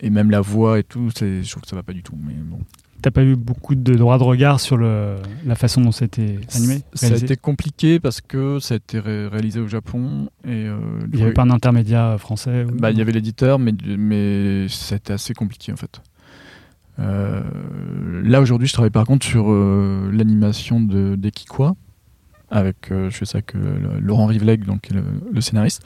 et même la voix et tout. Je trouve que ça va pas du tout. Mais bon. T'as pas eu beaucoup de droits de regard sur le, la façon dont c'était animé Ça a été compliqué parce que ça a été ré- réalisé au Japon et euh, Il n'y avait pas un intermédiaire français ou- bah, il y avait l'éditeur, mais mais c'était assez compliqué en fait. Euh, là aujourd'hui, je travaille par contre sur euh, l'animation de d'Ekikwa avec euh, je fais ça que Laurent Rivleg, donc le, scénariste.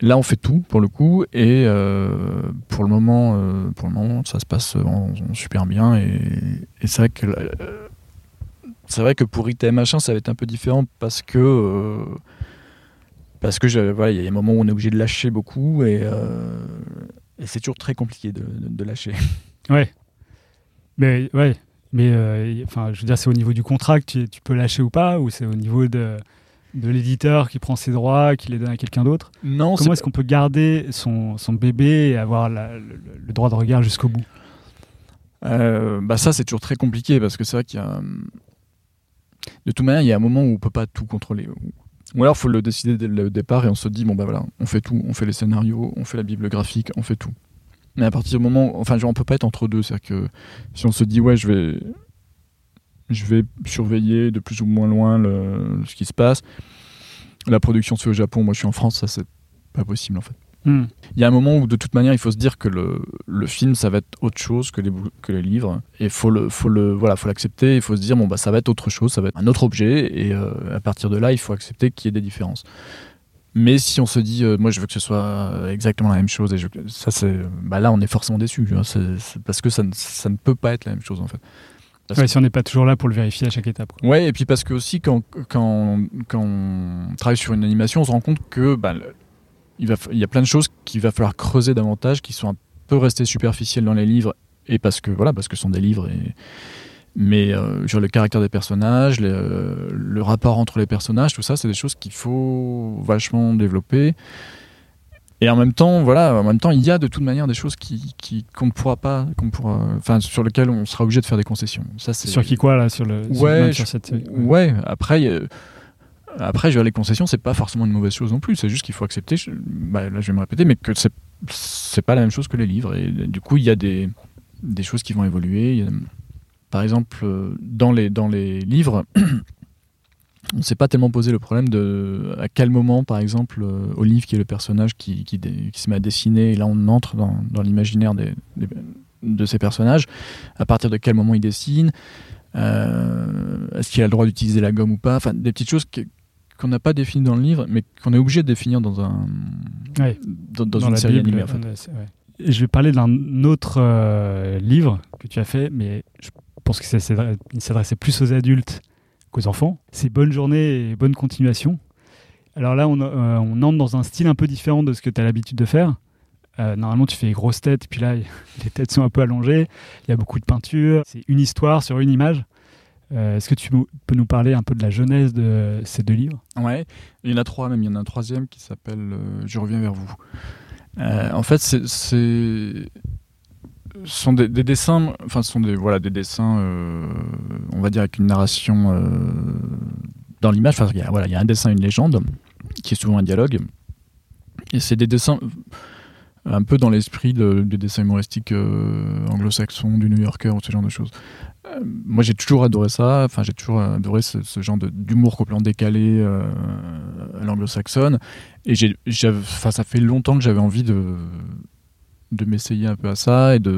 Là, on fait tout pour le coup et euh, pour le moment, euh, pour le moment, ça se passe super bien et, c'est vrai que c'est vrai que pour ITM machin, ça va être un peu différent parce que parce que voilà, il y a des moments où on est obligé de lâcher beaucoup et, c'est toujours très compliqué de, de- de lâcher. Ouais. Mais ouais. Mais euh, enfin, je veux dire, c'est au niveau du contrat que tu, tu peux lâcher ou pas, ou c'est au niveau de, de l'éditeur qui prend ses droits, qui les donne à quelqu'un d'autre? Non, Comment est-ce qu'on peut garder son, son bébé et avoir la- le, le droit de regard jusqu'au bout? Euh, bah ça c'est toujours très compliqué parce que c'est vrai qu'il y a hum, de toute manière il y a un moment où on peut pas tout contrôler. Ou alors faut le décider dès le départ et on se dit bon bah voilà on fait tout. On fait les scénarios on fait la bible graphique on fait tout mais à partir du moment enfin genre on peut pas être entre deux. C'est à dire que si on se dit ouais je vais je vais surveiller de plus ou moins loin le, ce qui se passe. La production se fait au Japon moi je suis en France ça c'est pas possible en fait. Hmm. il y a un moment où de toute manière il faut se dire que le, le film ça va être autre chose que les, bou- que les livres. Et faut le faut le voilà faut l'accepter. Il faut se dire bon bah ça va être autre chose ça va être un autre objet. Et euh, à partir de là il faut accepter qu'il y ait des différences mais si on se dit euh, moi je veux que ce soit exactement la même chose et je, ça c'est bah là on est forcément déçu parce que ça ne, ça ne peut pas être la même chose en fait Parce Ouais, que- Si on n'est pas toujours là pour le vérifier à chaque étape. quoi. Ouais, et puis parce que aussi quand, quand, quand on travaille sur une animation, on se rend compte que bah, le- il, va, fa- il y a plein de choses qu'il va falloir creuser davantage, qui sont un peu restées superficielles dans les livres, et parce que voilà, parce que ce sont des livres. Et... Mais euh, genre le caractère des personnages, le, euh, le rapport entre les personnages, tout ça, c'est des choses qu'il faut vachement développer. Et en même temps, voilà, en même temps, il y a de toute manière des choses qui, qui- qu'on ne pourra pas, qu'on pourra, enfin, sur lesquelles on sera obligé de faire des concessions. Ça, c'est Sur qui quoi, là sur le, Ouais, sur cette Ouais, après, a- après, je veux dire, les concessions, c'est pas forcément une mauvaise chose non plus. C'est juste qu'il faut accepter. je- bah, là, je vais me répéter, mais que c'est c'est pas la même chose que les livres. Et du coup, il y a des, des choses qui vont évoluer. Il y a- par exemple, euh, dans les, dans les livres, on s'est pas tellement posé le problème de à quel moment, par exemple, euh, Olive, qui est le personnage qui, qui, se met à dessiner, et là on entre dans, dans l'imaginaire des- des- de ces personnages, à partir de quel moment il dessine, euh, est-ce qu'il a le droit d'utiliser la gomme ou pas, enfin des petites choses que- qu'on n'a pas définies dans le livre, mais qu'on est obligé de définir dans, un, Ouais. dans, dans Dans une série Bible, animée. En fait. ouais. Je vais parler d'un autre euh, livre que tu as fait, mais je pense s'adresse- il s'adressait plus aux adultes qu'aux enfants. C'est Bonne journée et bonne continuation. Alors là, on, euh, entre dans un style un peu différent de ce que tu as l'habitude de faire. Euh, normalement, tu fais les grosses têtes, puis là, les têtes sont un peu allongées. Il y a beaucoup de peinture. C'est une histoire sur une image. Euh, Est-ce que tu peux nous parler un peu de la genèse de ces deux livres? Ouais, il y en a trois même. Il y en a un troisième qui s'appelle Je reviens vers vous. En fait, c'est, c'est- ce sont des, des dessins, enfin, sont des voilà des dessins, euh, on va dire avec une narration euh, dans l'image. Enfin, il y a, un dessin, une légende, qui est souvent un dialogue. Et c'est des dessins. un peu dans l'esprit de- des dessins humoristiques euh, anglo-saxons, du New Yorker ou ce genre de choses. Moi, j'ai toujours adoré ça. Enfin, j'ai toujours adoré ce, ce genre d'humour complètement décalé à l'anglo-saxonne. Et j'ai, ça fait longtemps que j'avais envie de de m'essayer un peu à ça et de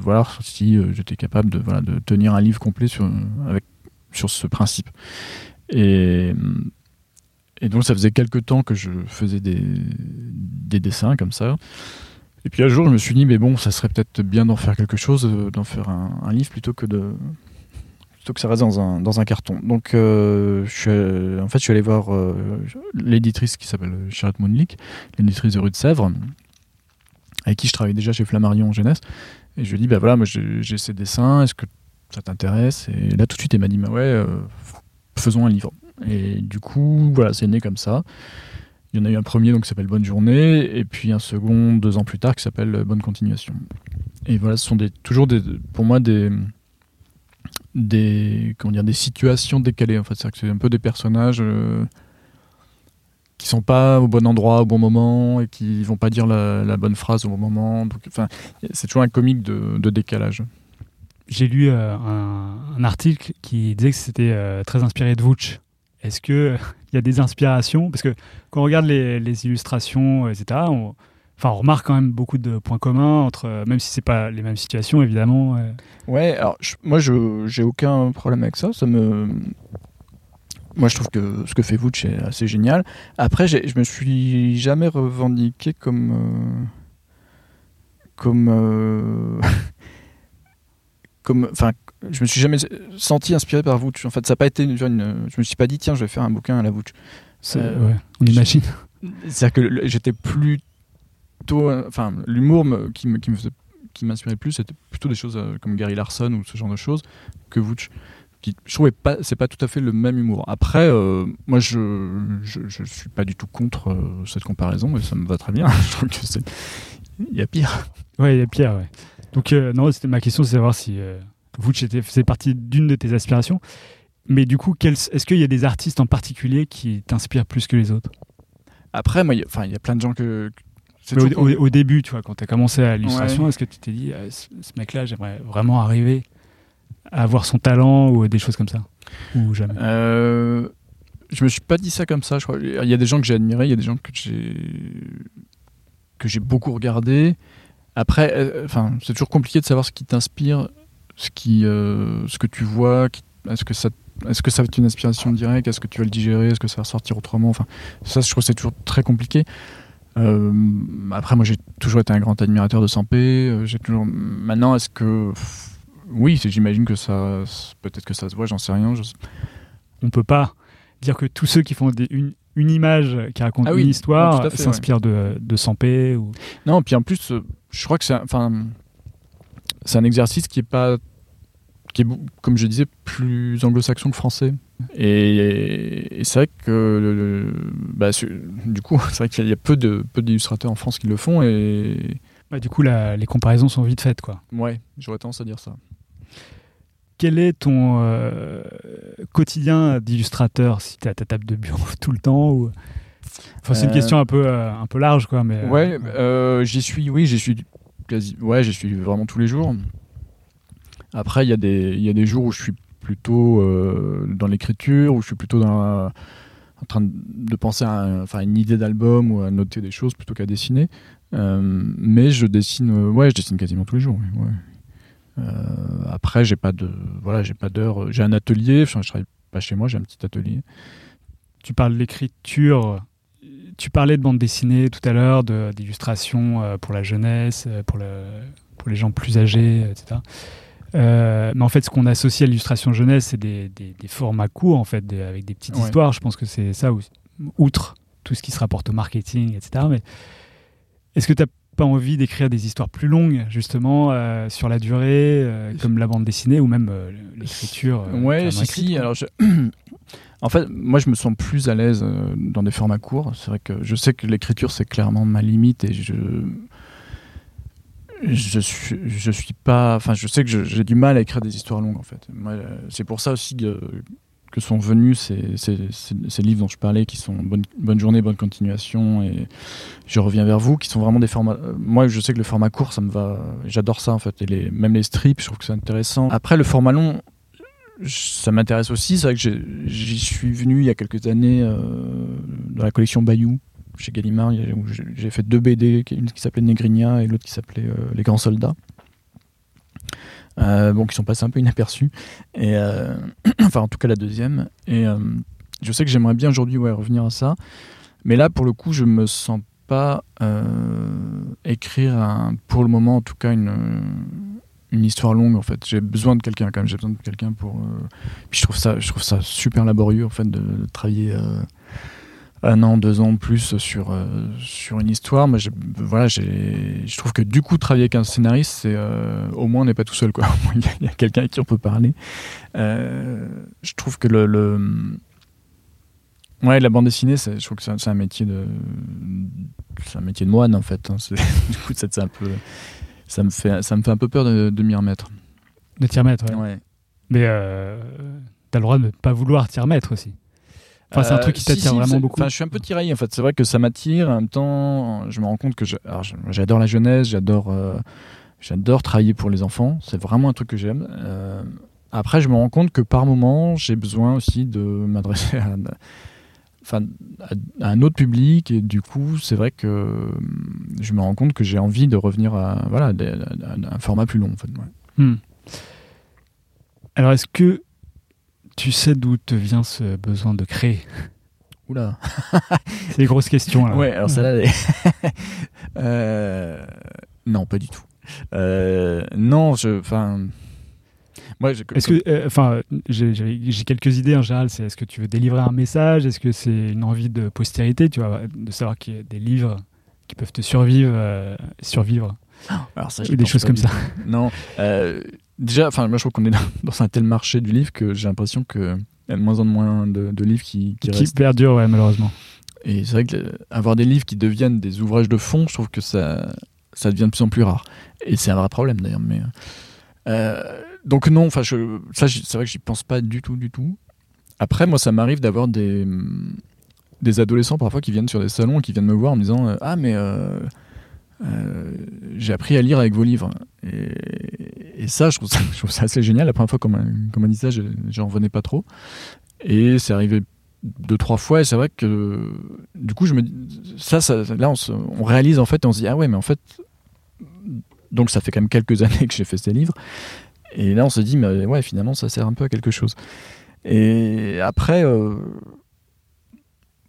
voir si euh, j'étais capable de, tenir un livre complet sur, avec, sur ce principe. Et, donc ça faisait quelques temps que je faisais des, des dessins comme ça. Et puis un jour je me suis dit mais bon ça serait peut-être bien d'en faire quelque chose, euh, d'en faire un, livre plutôt que de que ça reste dans un, carton. Donc euh, je suis, en fait je suis allé voir l'éditrice qui s'appelle Charlotte Moonlick, l'éditrice de Rue de Sèvres, avec qui je travaillais déjà chez Flammarion en jeunesse. Et je lui ai dit, bah voilà, moi j'ai ces dessins, est-ce que ça t'intéresse? Et là tout de suite, elle m'a dit, bah ouais, euh, faisons un livre. Et du coup, voilà, c'est né comme ça. Il y en a eu un premier donc, qui s'appelle Bonne Journée, et puis un second deux ans plus tard qui s'appelle Bonne Continuation. Et voilà, ce sont toujours pour moi des, des, comment dire, des situations décalées. En fait. C'est un peu des personnages euh, qui sont pas au bon endroit au bon moment et qui vont pas dire la, la bonne phrase au bon moment. Donc, enfin, c'est toujours un comique de, de décalage. J'ai lu euh, un, un article qui disait que c'était euh, très inspiré de Vooch. Est-ce que il y a des inspirations? Parce que quand on regarde les, les illustrations, etc., on, enfin, on remarque quand même beaucoup de points communs entre, euh, même si c'est pas les mêmes situations, évidemment. euh. Ouais, alors je- moi je j'ai aucun problème avec ça. Ça me moi je trouve que ce que fait Vooch est assez génial. Après, je me suis jamais revendiqué comme euh, comme euh, comme enfin je me suis jamais senti inspiré par Vooch. En fait, ça n'a pas été une, une- je me suis pas dit tiens je vais faire un bouquin à la Vooch. Euh, ouais, on imagine. C'est-à-dire que j'étais plutôt. Enfin, l'humour qui me- qui me faisait- qui m'inspirait plus, c'était plutôt des choses comme Gary Larson ou ce genre de choses que Vooch. Qui, je trouvais pas, c'est pas tout à fait le même humour. Après, euh, moi, je, je, je suis pas du tout contre euh, cette comparaison et ça me va très bien. je trouve que c'est, il y a pire. Ouais, il y a Pierre, ouais. Donc, euh, non, c'était ma question, c'est de savoir si était, faisait partie d'une de tes aspirations. Mais du coup, est-ce qu'il y a des artistes en particulier qui t'inspirent plus que les autres? Après, moi, il y a- enfin, il y a plein de gens que. c'est au, toujours- au- au début, tu vois, quand tu as commencé à l'illustration, est-ce que tu t'es dit, ah, ce, ce mec-là, j'aimerais vraiment arriver à avoir son talent ou des choses comme ça Ou jamais Euh, je me suis pas dit ça comme ça. Je crois. Il y a des gens que j'ai admirés, il y a des gens que j'ai que j'ai beaucoup regardé. Après, euh, enfin, c'est toujours compliqué de savoir ce qui t'inspire, ce qui, euh, ce que tu vois. Est-ce que ça, est-ce que ça va être une inspiration directe Est-ce que tu vas le digérer Est-ce que ça va ressortir autrement Enfin, ça, je trouve c'est toujours très compliqué. Euh, après, moi, j'ai toujours été un grand admirateur de Sampé. J'ai toujours. Maintenant, est-ce que oui, j'imagine que ça, peut-être que ça se voit, j'en sais rien. je On peut pas dire que tous ceux qui font des- une, une image qui raconte Ah oui, une histoire s'inspirent de, de Sampé ou... Non, puis en plus, euh, je crois que c'est un- enfin, un exercice qui est pas, qui est, comme je disais, plus anglo-saxon que français. Et, et c'est vrai que, bah, du coup, c'est vrai qu'il y a peu de peu d'illustrateurs en France qui le font. Et Bah, du coup, la- les comparaisons sont vite faites, quoi. ouais, j'aurais tendance à dire ça. Quel est ton euh, quotidien d'illustrateur si tu à ta table de bureau tout le temps ou... Enfin, c'est une Euh, question un peu, euh, un peu large, quoi. Mais, Ouais, j'y suis, oui, j'y suis quasi, ouais, j'y suis vraiment tous les jours. Après, il y a des, y a des jours où je suis plutôt dans l'écriture, où je suis plutôt dans la- en train de penser à enfin, une idée d'album ou à noter des choses plutôt qu'à dessiner. Euh, mais je dessine, ouais, je dessine quasiment tous les jours. ouais. Euh, après, j'ai pas de, voilà, j'ai pas d'heure. J'ai un atelier. Enfin, je travaille pas chez moi, j'ai un petit atelier. Tu parles de l'écriture. Tu parlais de bande dessinée tout à l'heure, de- d'illustration euh, pour la jeunesse, euh, pour, le, pour les gens plus âgés, etc. Euh, mais en fait, ce qu'on associe à l'illustration jeunesse, c'est des, des- des formats courts, en fait, des- avec des petites Ouais. histoires. Je pense que c'est ça, outre tout ce qui se rapporte au marketing, etc. Mais est-ce que tu n'as pas envie d'écrire des histoires plus longues, justement, euh, sur la durée, euh, comme la bande dessinée ou même euh, l'écriture Ouais, si, si. Alors, je- en fait, moi, je me sens plus à l'aise dans des formats courts. C'est vrai que je sais que l'écriture, c'est clairement ma limite et je. Je suis, je suis pas. Enfin, je sais que j'ai du mal à écrire des histoires longues, en fait. C'est pour ça aussi que, que sont venus ces, ces, livres dont je parlais, qui sont bonne, bonne journée, bonne continuation, et je reviens vers vous, qui sont vraiment des formats. euh, Moi, je sais que le format court, ça me va. J'adore ça en fait, et les, même les strips, je trouve que c'est intéressant. Après, le format long, ça m'intéresse aussi. C'est vrai que j'y suis venu il y a quelques années euh, dans la collection Bayou chez Gallimard, où j'ai fait deux BD, une qui s'appelait Negrinia et l'autre qui s'appelait euh, Les Grands Soldats. Euh, bon, qui sont passés un peu inaperçus. Et euh, enfin, en tout cas, la deuxième. Et euh, je sais que j'aimerais bien aujourd'hui revenir à ça. Mais là, pour le coup, je me sens pas écrire, pour le moment en tout cas, une, histoire longue en fait. J'ai besoin de quelqu'un quand même. J'ai besoin de quelqu'un pour. Puis je trouve ça, je trouve ça super laborieux en fait de, travailler. Un an, deux ans plus sur, euh, sur une histoire. Moi, voilà, j'ai- je trouve que du coup, travailler avec un scénariste, c'est euh, au moins on n'est pas tout seul. Quoi. Il y a, quelqu'un avec qui on peut parler. Euh, je trouve que le, le- ouais, la bande dessinée, c'est- je trouve que c'est un- métier de c'est un métier de moine en fait. hein. Du coup, ça, c'est un peu ça me fait ça me fait un peu peur de, de m'y remettre. De t'y remettre, ouais. Ouais. Mais t'as le droit de ne pas vouloir t'y remettre aussi. Enfin, c'est un Euh, truc qui si, t'attire si, vraiment beaucoup. Enfin, je suis un peu tiraillé en fait. C'est vrai que ça m'attire. En même temps, je me rends compte que j'adore la jeunesse, j'adore, euh, j'adore travailler pour les enfants. C'est vraiment un truc que j'aime. Euh, après, je me rends compte que par moment, j'ai besoin aussi de m'adresser à, enfin, à, à un autre public. Et du coup, c'est vrai que euh, je me rends compte que j'ai envie de revenir à voilà, à un format plus long. En fait, ouais. Hmm. Alors, est-ce que tu sais d'où te vient ce besoin de créer Oula. C'est les grosses questions. Là. Ouais, alors celle-là, elle est- Euh, non, pas du tout. Euh, non, je, enfin, moi, je, Est-ce que, euh, enfin, j'ai- quelques idées en général. C'est est-ce que tu veux délivrer un message? Est-ce que c'est une envie de postérité, tu vois, de savoir qu'il y a des livres qui peuvent te survivre, survivre, alors ça, ou des choses comme ça. Non, euh, déjà, enfin, moi, je trouve qu'on est dans, dans un tel marché du livre que j'ai l'impression que il y a de moins en moins de, de livres qui, qui Qui restent. perdure, ouais, malheureusement. Et c'est vrai que euh, avoir des livres qui deviennent des ouvrages de fond, je trouve que ça, ça devient de plus en plus rare. Et c'est un vrai problème d'ailleurs. Mais euh, donc non, enfin, ça, c'est vrai que j'y pense pas du tout, du tout. Après, moi, ça m'arrive d'avoir des des adolescents parfois qui viennent sur des salons et qui viennent me voir en me disant euh, ah mais euh, euh, j'ai appris à lire avec vos livres. Et, ça, je trouve ça, je assez génial. La première fois qu'on m'a dit ça, je- j'en revenais pas trop. Et c'est arrivé deux trois fois et c'est vrai que du coup je me ça, ça là on, se- on réalise en fait on se dit ah ouais mais en fait donc ça fait quand même quelques années que j'ai fait ces livres et là on se dit mais ouais finalement ça sert un peu à quelque chose et après euh,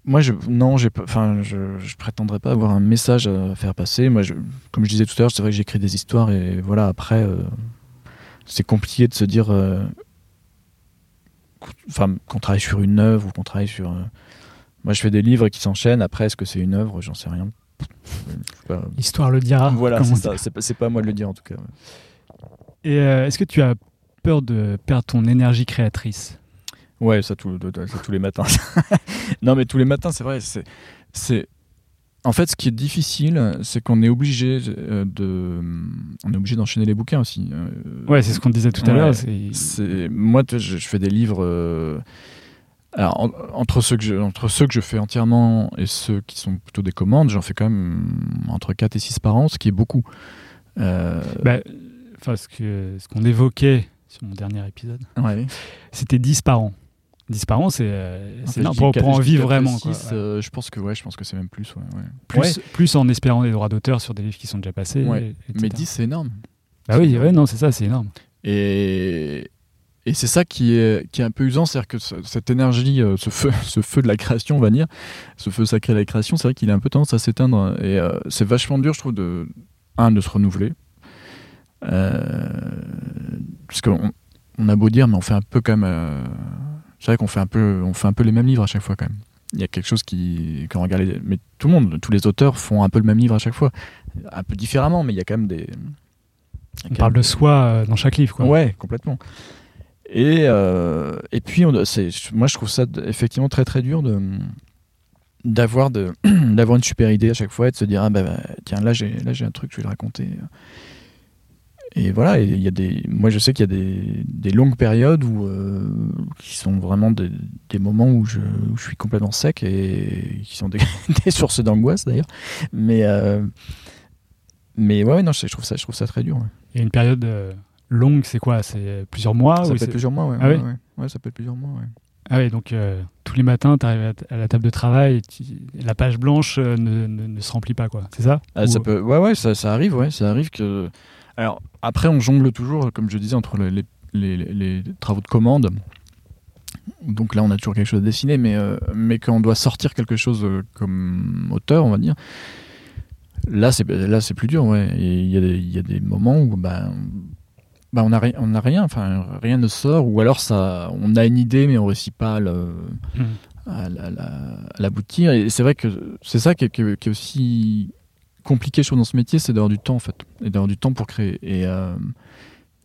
moi je non j'ai enfin je, je prétendrai pas avoir un message à faire passer moi je, comme je disais tout à l'heure c'est vrai que j'écris des histoires et voilà après euh, c'est compliqué de se dire euh, enfin, qu'on travaille sur une œuvre ou qu'on travaille sur. euh, Moi, je fais des livres qui s'enchaînent. Après, est-ce que c'est une œuvre? J'en sais rien. L'histoire le dira. voilà, c'est ça. C'est pas, pas à moi de le dire en tout cas. Et euh, est-ce que tu as peur de perdre ton énergie créatrice? Ouais, ça, tout, ça tous les matins. non, mais tous les matins, c'est vrai. C'est, c'est. En fait, ce qui est difficile, c'est qu'on est obligé euh, de, on est obligé d'enchaîner les bouquins aussi. Euh, Ouais, c'est ce qu'on disait tout à Ouais. l'heure. c'est- moi, je, je fais des livres. euh, Alors, en- entre ceux que je, entre ceux que je fais entièrement et ceux qui sont plutôt des commandes, j'en fais quand même entre 4 et 6 par an, ce qui est beaucoup. Euh, Bah, enfin, ce que ce qu'on évoquait sur mon dernier épisode, ouais. c'était 10 par an. 10 par an, c'est euh, énorme je pour, pour en vivre et vraiment. quoi. six, Ouais. euh, je pense que ouais, je pense que c'est même plus. Ouais. Plus, plus en espérant des droits d'auteur sur des livres qui sont déjà passés. Etc. mais 10 c'est énorme. Bah oui, ouais, non, c'est ça, c'est énorme. Et, et c'est ça qui est, qui est un peu usant, c'est-à-dire que ce- cette énergie, euh, ce feu, ce feu de la création, on va dire, ce feu sacré de la création, c'est vrai qu'il a un peu tendance à s'éteindre. Et euh, c'est vachement dur, je trouve, de, un, de se renouveler. Euh, parce qu'on on a beau dire, mais on fait un peu même. euh, c'est vrai qu'on fait un peu, on fait un peu les mêmes livres à chaque fois quand même. Il y a quelque chose qui, quand on regarde, les- mais tout le monde, tous les auteurs font un peu le même livre à chaque fois, un peu différemment, mais il y a quand même des. On parle de soi euh, dans chaque livre. Quoi. Ouais, complètement. Et, euh, et puis, on- moi, je trouve ça effectivement très très dur de, d'avoir, de, d'avoir une super idée à chaque fois et de se dire ah bah, bah, tiens là j'ai là j'ai un truc je vais le raconter et voilà, il y a des, moi je sais qu'il y a des, des longues périodes où, euh, qui sont vraiment des, des moments où je, où je suis complètement sec et qui sont des, des sources d'angoisse d'ailleurs. Mais, euh, mais ouais, ouais, non, je, je trouve ça, je trouve ça très dur. ouais. Et une période euh, longue, c'est quoi? C'est plusieurs mois ça peut être plusieurs mois, ouais. Ah ouais, oui ouais. Ouais, ça peut être plusieurs mois, ouais. Ah oui, donc euh, tous les matins, tu arrives à, à la table de travail, et la page blanche ne, ne- ne se remplit pas, quoi. C'est ça? Ah, Ou- ça peut, ouais, ouais, ça, ça arrive, ouais, ça arrive que. Alors après, on jongle toujours, comme je disais, entre les, les, les- les travaux de commande. Donc là, on a toujours quelque chose à dessiner, mais euh, mais quand on doit sortir quelque chose euh, comme auteur, on va dire, là, c'est là, c'est plus dur, ouais. Et il y, a des- il y a des moments où, ben. ben, on a, ri- on a rien, enfin rien ne sort, ou alors ça, on a une idée mais on réussit pas à le, Mhm. à la- la- à l'aboutir. Et c'est vrai que c'est ça qui est- qui est aussi compliqué, je trouve, dans ce métier, c'est d'avoir du temps, en fait. Et d'avoir du temps pour créer. Et, euh,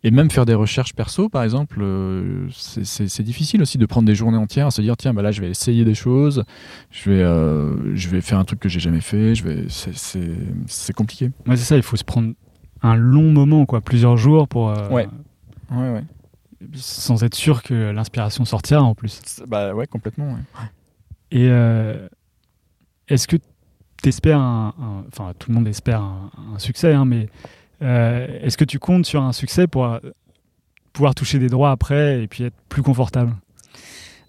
et même faire des recherches perso, par exemple, euh, c'est- difficile aussi de prendre des journées entières à se dire, tiens, bah là, je vais essayer des choses, je vais, euh, je vais faire un truc que j'ai jamais fait, je vais... c'est- compliqué. Ouais, c'est ça, il faut se prendre un long moment, quoi, plusieurs jours pour. euh, Ouais. Ouais, ouais. Sans être sûr que l'inspiration sortira en plus. Bah ouais, complètement. ouais. Et est-ce que tu espères un, un- Enfin, tout le monde espère un, un succès, hein, mais euh, est-ce que tu comptes sur un succès pour euh, pouvoir toucher des droits après et puis être plus confortable?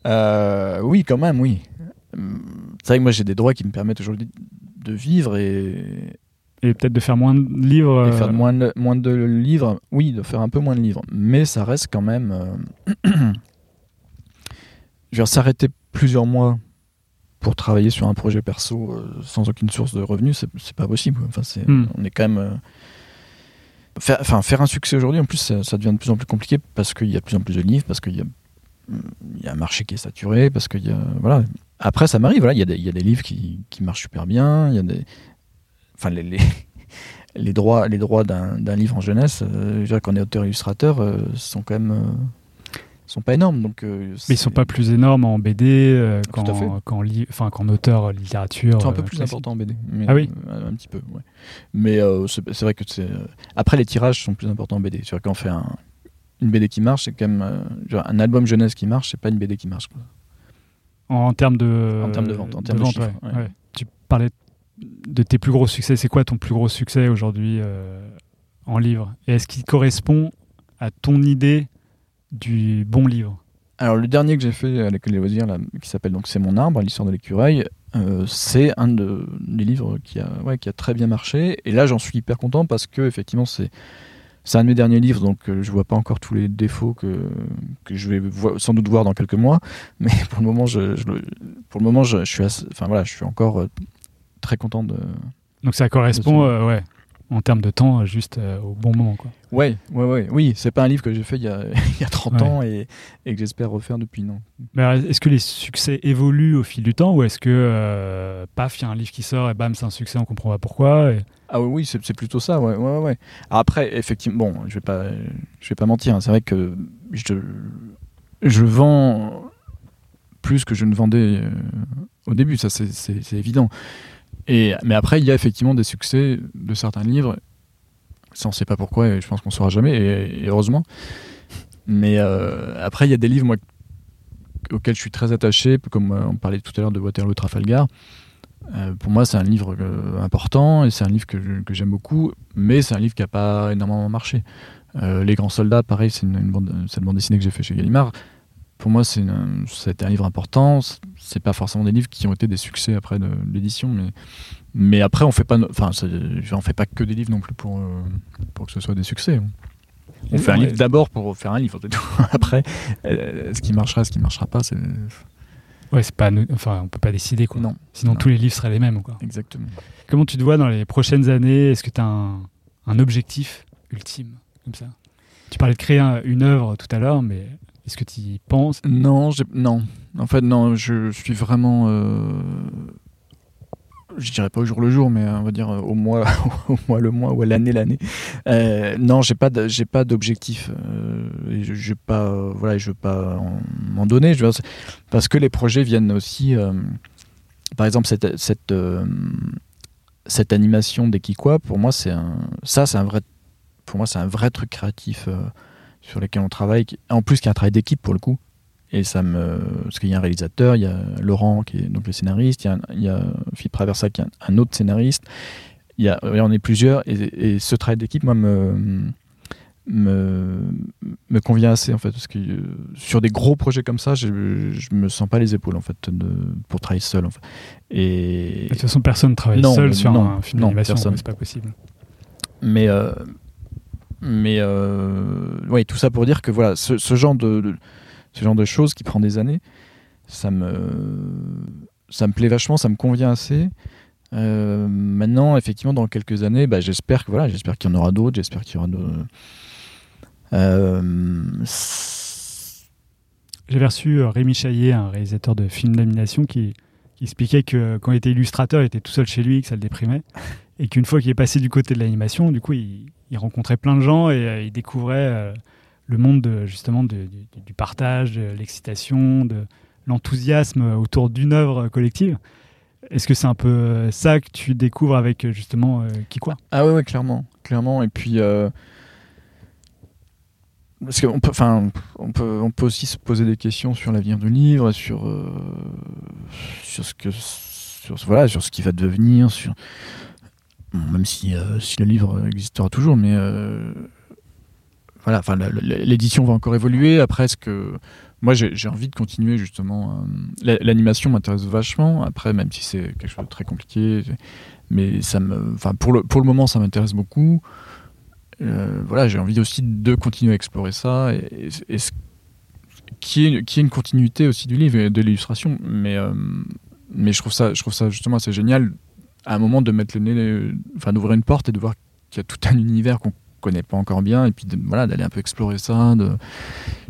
Euh, oui, quand même, oui. C'est vrai que moi, j'ai des droits qui me permettent aujourd'hui de vivre et, Et peut-être de faire moins de livres Et faire moins, de, moins de livres, oui, de faire un peu moins de livres, mais ça reste quand même. euh, je dire, s'arrêter plusieurs mois pour travailler sur un projet perso euh, sans aucune source de revenus, c'est pas possible. Enfin, c'est, Hmm. on est quand même. euh, faire, enfin, faire un succès aujourd'hui, en plus, ça, ça devient de plus en plus compliqué parce qu'il y a de plus en plus de livres, parce qu'il y a, y a un marché qui est saturé, parce qu'il y a. Voilà. Après, ça m'arrive, voilà, il y, a des- il y a des livres qui, qui marchent super bien, il y a des. Enfin, les, les, les droits, les droits d'un d'un livre en jeunesse, euh, je veux dire, quand on est auteur-illustrateur, euh, sont quand même. Sont pas énormes. Donc, euh, Mais ils sont pas plus énormes en BD euh, qu'en qu'en li- enfin, qu'en auteur littérature. Ils sont un peu euh, plus classique. importants en BD. mais, Ah oui euh, Un petit peu, ouais. Mais c'est c'est vrai que c'est. Après, les tirages sont plus importants en BD. C'est-à-dire quand on fait un- une BD qui marche, c'est quand même. genre, un album jeunesse qui marche, c'est pas une BD qui marche. quoi. En termes de, En termes de vente, en termes de vente, chiffres, ouais, ouais. ouais. Tu parlais de tes plus gros succès. C'est quoi ton plus gros succès aujourd'hui en livre? Et est-ce qu'il correspond à ton idée du bon livre Alors, le dernier que j'ai fait à l'école des loisirs, là, qui s'appelle donc C'est mon arbre, l'histoire de l'écureuil, euh, c'est un de- des livres qui a, ouais, qui a très bien marché. Et là, j'en suis hyper content parce que, effectivement, c'est. C'est un de mes derniers livres, donc euh, je vois pas encore tous les défauts que, que je vais vo- sans doute voir dans quelques mois. Mais pour le moment, je, pour le moment, je, je suis, assez- enfin voilà, je suis encore euh, très content de. Donc ça correspond, euh, ouais, en termes de temps, euh, juste euh, au bon moment. Quoi. Ouais, ouais, ouais, oui. C'est pas un livre que j'ai fait il y a, il y a 30 Ouais. ans et, et que j'espère refaire depuis non. Mais est-ce que les succès évoluent au fil du temps ou est-ce que, euh, paf, il y a un livre qui sort et bam, c'est un succès, on comprend pas pourquoi et- Ah oui, oui, c'est plutôt ça, ouais, ouais, ouais. Après, effectivement, bon, je vais pas, je vais pas mentir. hein, c'est vrai que je, je vends plus que je ne vendais euh, au début, ça c'est évident. Mais après, il y a effectivement des succès de certains livres. Ça, on sait pas pourquoi, et je pense qu'on saura jamais, et, heureusement. Mais euh, après, il y a des livres auxquels je suis très attaché, comme euh, on parlait tout à l'heure de Waterloo Trafalgar. Euh, pour moi, c'est un livre euh, important et c'est un livre que, j'aime beaucoup, mais c'est un livre qui n'a pas énormément marché. Les Grands Soldats, pareil, c'est une, bande, bande dessinée que j'ai fait chez Gallimard. Pour moi, c'est ça a été un livre important. C'est- pas forcément des livres qui ont été des succès après de, de l'édition, mais, mais après, on fait pas, enfin, on fait pas que des livres non plus pour, euh, pour que ce soit des succès. On fait un livre d'abord pour faire un livre. Après, euh, ce qui marchera, ce qui marchera pas, c'est Ouais, c'est pas enfin, on peut pas décider quoi. non, Sinon Non. tous les livres seraient les mêmes quoi. exactement. Comment tu te vois dans les prochaines années? Est-ce que tu as un, un objectif ultime comme ça? Tu parlais de créer un- une œuvre tout à l'heure, mais est-ce que tu y penses? Non, non. En fait, non, je suis vraiment. euh, Je dirais pas au jour le jour, mais on va dire euh, au mois, au mois le mois ou à l'année l'année. Euh, non, j'ai pas, j'ai pas d'objectif. euh, je, je pas, euh, voilà, je veux pas en- m'en donner. Je parce que les projets viennent aussi. euh, par exemple, cette, cette, euh, cette animation des Kikwa, pour moi, c'est un, ça, c'est un vrai pour moi, c'est un vrai truc créatif euh, sur lequel on travaille. qui- En plus, qui est un travail d'équipe pour le coup. Et ça me. Parce qu'il y a un réalisateur, il y a Laurent qui est donc le scénariste, il y a, il y a Philippe Traversa qui est un, un autre scénariste. Il y a, on est plusieurs. Et, et ce travail d'équipe, moi, me, me, me convient assez en fait. Parce que euh, sur des gros projets comme ça, je, je me sens pas les épaules en fait de, pour travailler seul. En fait. Et, De toute façon, personne ne travaille Non, seul sur non, un film d'animation, c'est pas possible. mais euh, mais euh, ouais, tout ça pour dire que voilà, ce, genre de, ce genre de choses qui prend des années, ça me ça me plaît vachement, ça me convient assez. Euh, maintenant, effectivement, dans quelques années, bah, j'espère que voilà, j'espère qu'il y en aura d'autres, j'espère qu'il y aura d'autres. Euh, J'avais reçu Rémi Chaillet, un réalisateur de films d'animation, qui, qui expliquait que quand il était illustrateur, il était tout seul chez lui, que ça le déprimait. Et qu'une fois qu'il est passé du côté de l'animation, du coup, il, il rencontrait plein de gens et euh, il découvrait euh, le monde de, justement du, partage, de l'excitation, de l'enthousiasme autour d'une œuvre collective. Est-ce que c'est un peu euh, ça que tu découvres avec justement euh, Kikwa? Ah ouais, ouais, clairement, clairement. Et puis, parce qu'on peut, enfin, on peut, aussi se poser des questions sur l'avenir du livre, sur, sur ce que, sur, voilà, sur ce qui va devenir, sur, même si, euh, si le livre existera toujours, mais euh, voilà, enfin, l'édition va encore évoluer. Après, est-ce que moi, j'ai envie de continuer justement. euh, la- L'animation m'intéresse vachement. Après, même si c'est quelque chose de très compliqué, mais ça me, enfin, pour le, pour le moment, ça m'intéresse beaucoup. Voilà, j'ai envie aussi de continuer à explorer ça et, ce- qui est qui est une continuité aussi du livre et de l'illustration. Mais mais je trouve ça, je trouve ça justement assez génial à un moment de mettre le nez, euh, enfin d'ouvrir une porte et de voir qu'il y a tout un univers qu'on connaît pas encore bien et puis voilà d'aller un peu explorer ça.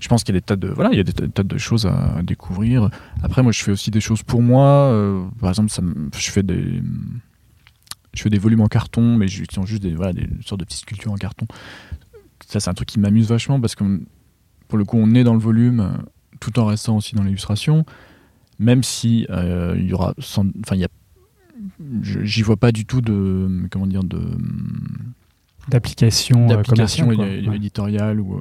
Je pense qu'il y a des tas de voilà, il y a des tas, de choses à, découvrir. Après, moi, je fais aussi des choses pour moi. euh, par exemple, ça je fais des je fais des volumes en carton, mais qui sont juste des, voilà, des sortes de petites sculptures en carton. Ça, c'est un truc qui m'amuse vachement parce que pour le coup, on est dans le volume euh, tout en restant aussi dans l'illustration, même si euh, il y aura, enfin, il y a, j'y vois pas du tout de, comment dire, de d'application euh, d'application Ouais. éditoriale ou euh,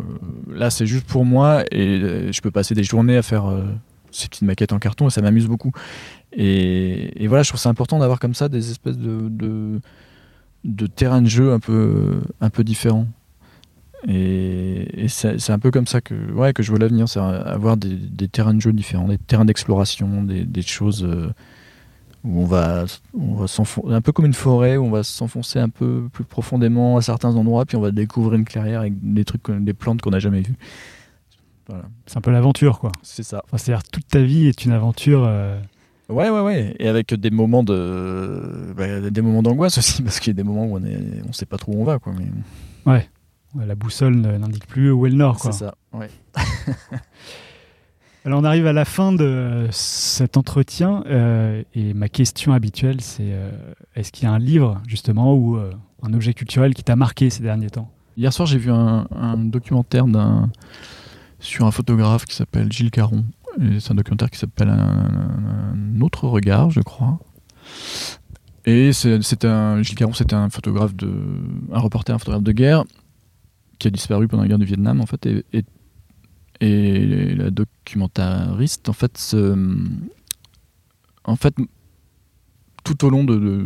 là c'est juste pour moi et euh, je peux passer des journées à faire euh, ces petites maquettes en carton et ça m'amuse beaucoup. Et, et voilà je trouve ça important d'avoir comme ça des espèces de, de de terrains de jeu un peu un peu différents. Et, et c'est c'est un peu comme ça que ouais que je vois l'avenir c'est avoir des, des terrains de jeu différents des terrains d'exploration des, des choses où on va, on va s'enfoncer, un peu comme une forêt, où on va s'enfoncer un peu plus profondément à certains endroits, puis on va découvrir une clairière avec des trucs, des plantes qu'on n'a jamais vues. Voilà, C'est un peu l'aventure, quoi. c'est ça. Enfin, C'est-à-dire toute ta vie est une aventure. euh, Ouais, ouais, ouais. Et avec des moments de, bah, des moments d'angoisse aussi, parce qu'il y a des moments où on est, on sait pas trop où on va, quoi. Mais la boussole n'indique plus où est le nord, quoi. c'est ça. Ouais. Alors on arrive à la fin de cet entretien euh, et ma question habituelle c'est euh, est-ce qu'il y a un livre justement ou euh, un objet culturel qui t'a marqué ces derniers temps? Hier soir, j'ai vu un, documentaire sur un photographe qui s'appelle Gilles Caron. C'est un documentaire qui s'appelle un, autre regard, je crois. Et c'est un Gilles Caron, c'était un photographe de, un reporter, un photographe de guerre qui a disparu pendant la guerre du Vietnam en fait. Et, et la documentariste en fait, en fait, tout au long de,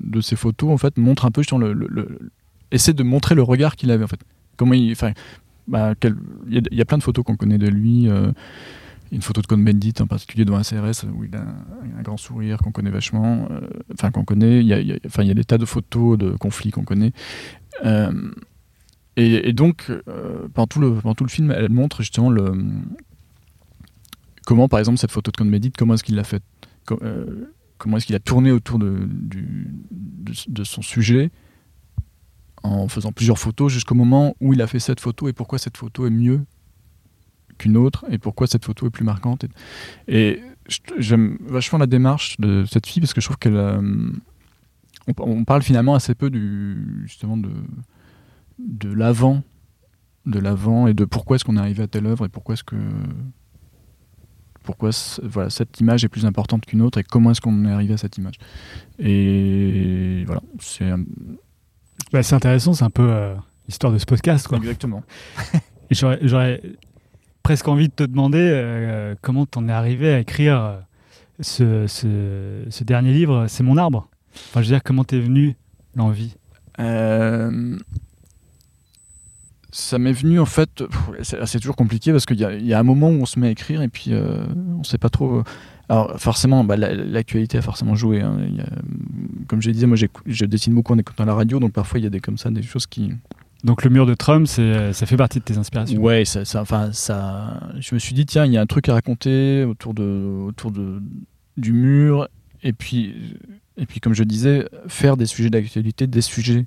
de, ses photos, en fait, montre un peu justement le, essaie de montrer le regard qu'il avait en fait. Comment il, enfin, bah, il y, a- plein de photos qu'on connaît de lui. euh, une photo de Cohn-Bendit en particulier devant un CRS où il a un, grand sourire qu'on connaît vachement. euh, Enfin, qu'on connaît. Il y, a, il y a- enfin, il y a des tas de photos de conflits qu'on connaît. Euh, et, donc, euh, pendant, tout le, film, elle montre justement le, comment, par exemple, cette photo de Cohn-Bendit, comment est-ce qu'il l'a faite euh, Comment est-ce qu'il a tourné autour de, son sujet en faisant plusieurs photos jusqu'au moment où il a fait cette photo et pourquoi cette photo est mieux qu'une autre et pourquoi cette photo est plus marquante. Et, j'aime vachement la démarche de cette fille parce que je trouve qu'elle. euh, on, on parle finalement assez peu du justement de de l'avant, de l'avant et de pourquoi est-ce qu'on est arrivé à telle œuvre et pourquoi est-ce que pourquoi voilà cette image est plus importante qu'une autre et comment est-ce qu'on est arrivé à cette image. Et voilà, c'est un- Bah, C'est intéressant, c'est un peu euh, l'histoire de ce podcast, quoi. Exactement. Et j'aurais, j'aurais presque envie de te demander euh, comment t'en es arrivé à écrire euh, ce, ce, ce dernier livre, C'est mon arbre. Enfin, je veux dire, comment t'es venu l'envie? Euh, ça m'est venu en fait, c'est toujours compliqué parce qu'il y, a- il y a un moment où on se met à écrire et puis euh, on sait pas trop. Alors forcément, bah, la- l'actualité a forcément joué. hein. Il y a- comme je disais, moi je dessine beaucoup en écoutant la radio, donc parfois il y a des comme ça des choses qui. Donc, le mur de Trump, ça fait partie de tes inspirations. Ouais, ça, ça- enfin ça. Je me suis dit tiens, il y a un truc à raconter autour de autour de du mur et puis et puis comme je disais, faire des sujets d'actualité, des sujets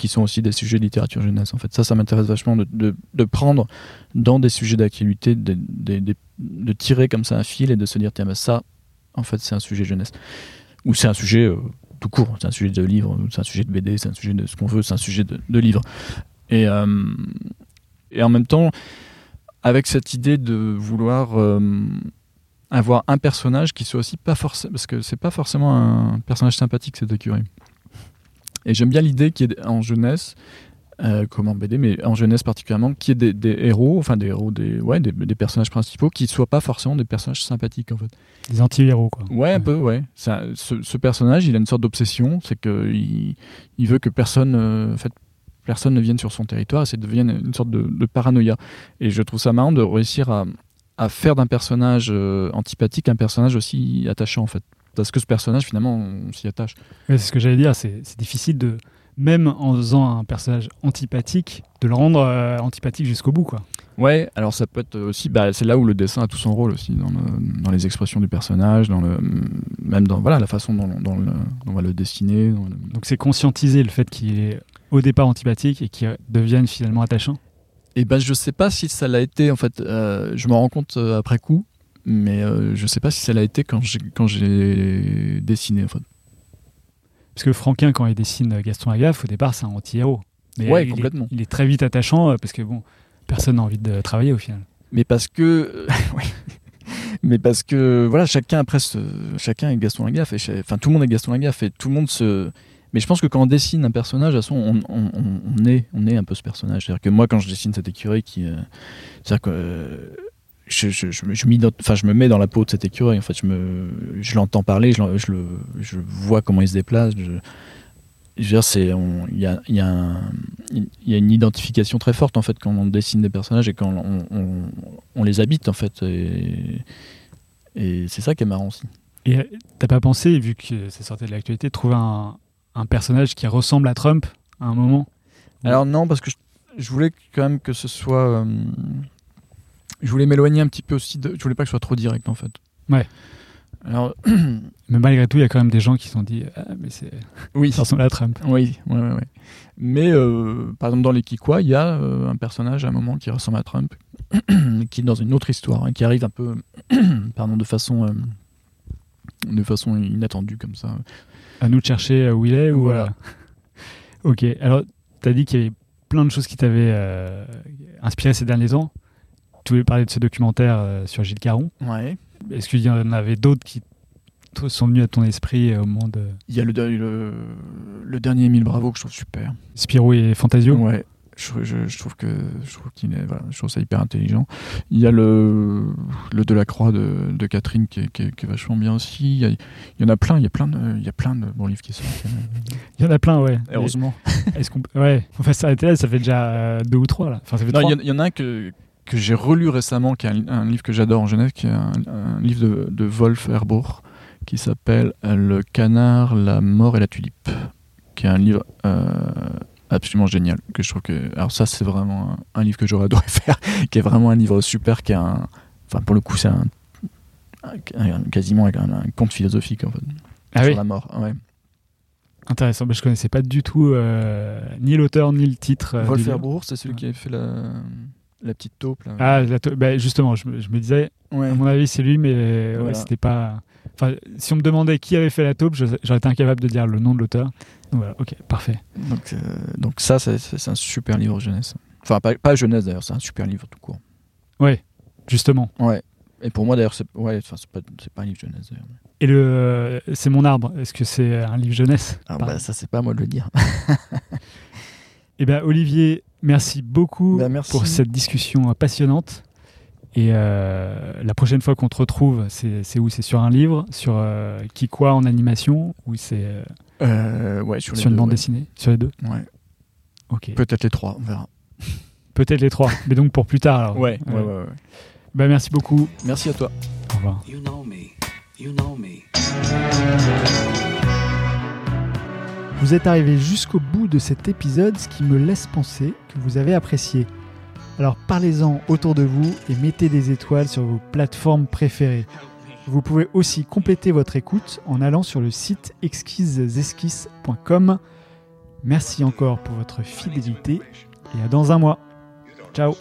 qui sont aussi des sujets de littérature jeunesse. En fait, ça, ça m'intéresse vachement de, de, prendre dans des sujets d'actualité, de, tirer comme ça un fil et de se dire tiens, bah, ça, en fait, c'est un sujet jeunesse. Ou c'est un sujet euh, tout court, c'est un sujet de livre, c'est un sujet de BD, c'est un sujet de ce qu'on veut, c'est un sujet de, de livre. Et, euh, et en même temps, avec cette idée de vouloir euh, avoir un personnage qui soit aussi pas forcément. Parce que c'est pas forcément un personnage sympathique, cette écurie. Et j'aime bien l'idée qu'il y ait en jeunesse, euh, comme en BD, mais en jeunesse particulièrement, qu'il y ait des, des héros, enfin des héros, des, ouais, des, des personnages principaux qui soient pas forcément des personnages sympathiques en fait. Des anti-héros, quoi. Ouais, un peu, ouais. Ça- ce, ce personnage, il a une sorte d'obsession, c'est qu'il il veut que personne, euh, en fait, personne ne vienne sur son territoire, et ça devienne une sorte de, de paranoïa. Et je trouve ça marrant de réussir à, à faire d'un personnage euh, antipathique un personnage aussi attachant, en fait. Parce que ce personnage, finalement, on s'y attache. Ouais, c'est ce que j'allais dire, c'est, difficile de, même en faisant un personnage antipathique, de le rendre euh, antipathique jusqu'au bout, quoi. Ouais, alors ça peut être aussi, bah, c'est là où le dessin a tout son rôle aussi, dans, le- dans les expressions du personnage, dans le, même dans voilà, la façon dont, dont le- dont on va le dessiner. dans le- Donc c'est conscientiser le fait qu'il est au départ antipathique et qu'il devienne finalement attachant? Et ben je sais pas si ça l'a été en fait. euh, je m'en rends compte euh, après coup, mais euh, je sais pas si ça l'a été quand j'ai quand j'ai dessiné en fait. Parce que Franquin, quand il dessine Gaston Lagaffe, au départ, c'est un anti-héros. Mais Ouais, il est- complètement. il est très vite attachant euh, parce que bon, personne n'a envie de travailler au final. Mais parce que oui. Mais parce que voilà, chacun après ce- chacun est Gaston Lagaffe et cha- enfin tout le monde est Gaston Lagaffe et tout le monde se mais je pense que quand on dessine un personnage, à son, on, on, on- on est, on est un peu ce personnage. C'est-à-dire que moi, quand je dessine cette écureuil, qui, euh, c'est-à-dire que euh, je, je, je, me- je m'ident- enfin, je me mets dans la peau de cet écureuil. En fait, je me, je l'entends parler, je, je le, je vois comment il se déplace. Je, je veux dire, c'est, on- il y a, il y a un- il y a une identification très forte en fait quand on dessine des personnages et quand on, on, on les habite en fait. Et, et c'est ça qui est marrant aussi. Et euh, t'as pas pensé, vu que ça sortait de l'actualité, de trouver un, un personnage qui ressemble à Trump à un moment? Alors non, parce que je, je voulais quand même que ce soit. euh, je voulais m'éloigner un petit peu aussi. De, je voulais pas que ce soit trop direct en fait. Ouais. Alors Mais malgré tout, il y a quand même des gens qui se sont dit ah, mais c'est, oui, ça ressemble à Trump. oui, ouais, ouais, ouais. Mais euh, par exemple dans les Kikwa, il y a euh, un personnage à un moment qui ressemble à Trump, qui est dans une autre histoire, hein, qui arrive un peu, pardon, de façon, euh, de façon inattendue comme ça. À nous de chercher où il est ou Voilà. Ok. Alors, t'as dit qu'il y avait plein de choses qui t'avaient inspiré ces derniers temps. Tu voulais parler de ce documentaire euh, sur Gilles Caron. Ouais. Est-ce qu'il y en avait d'autres qui sont venus à ton esprit euh, au moment de Il y a le, le, le dernier Émile Bravo que je trouve super. Spirou et Fantasio? Ouais. Je, je- je trouve que je trouve qu'il est voilà, je trouve ça hyper intelligent. Il y a le le Delacroix de, de Catherine qui est, qui, est, qui est vachement bien aussi. Il y, a- il y en a plein. Il y a plein de il y a plein de bons livres qui sortent. Il y en a plein, ouais. Heureusement. Est-ce qu'on ouais, on va s'arrêter là Ça fait déjà euh, deux ou trois là. Enfin, ça fait Non, il y, en- il y en a un que que j'ai relu récemment, qui est un, un livre que j'adore en Genève, qui est un, un livre de, de Wolf Herbourg, qui s'appelle Le canard, la mort et la tulipe, qui est un livre euh, absolument génial. Que je trouve que, alors ça, c'est vraiment un, un livre que j'aurais adoré faire, qui est vraiment un livre super, qui est un, enfin pour le coup, c'est un, quasiment un, conte philosophique en fait, Ah sur oui, la mort. Ouais. intéressant. Mais je connaissais pas du tout euh, ni l'auteur ni le titre. euh, Wolf. Herbourg, c'est celui qui avait fait la, la petite taupe. Là. Ah, la to- bah, justement, je, me- je me disais, ouais. à mon avis, c'est lui, mais ouais, Voilà. c'était pas. Enfin, si on me demandait qui avait fait la taupe, j'aurais été incapable de dire le nom de l'auteur. Donc Voilà, ok, parfait. Donc, euh, donc ça, c'est- un super livre jeunesse. Enfin, pas, pas jeunesse d'ailleurs, c'est un super livre tout court. Ouais, justement. Ouais. Et pour moi d'ailleurs, c'est ouais, enfin, pas, pas un livre jeunesse d'ailleurs. Et le, euh, c'est mon arbre. Est-ce que c'est un livre jeunesse? Ah, bah, ça, c'est pas à moi de le dire. Eh ben, Olivier, merci beaucoup Ben, merci. pour cette discussion passionnante. Et euh, la prochaine fois qu'on te retrouve, c'est où? C'est sur un livre? Sur euh, qui quoi en animation? Ou c'est euh, Euh, ouais, sur, sur, les une deux, bande ouais. dessinée? Sur les deux? Ouais. Ok. Peut-être les trois, on verra. Peut-être les trois. Mais donc pour plus tard alors. Ouais, ouais, ouais. ouais. Ben, merci beaucoup. Merci à toi. Au revoir. You know me. You know me. Vous êtes arrivé jusqu'au bout de cet épisode, ce qui me laisse penser que vous avez apprécié. Alors parlez-en autour de vous et mettez des étoiles sur vos plateformes préférées. Vous pouvez aussi compléter votre écoute en allant sur le site exquisesesquisses.com. Merci encore pour votre fidélité et à dans un mois. Ciao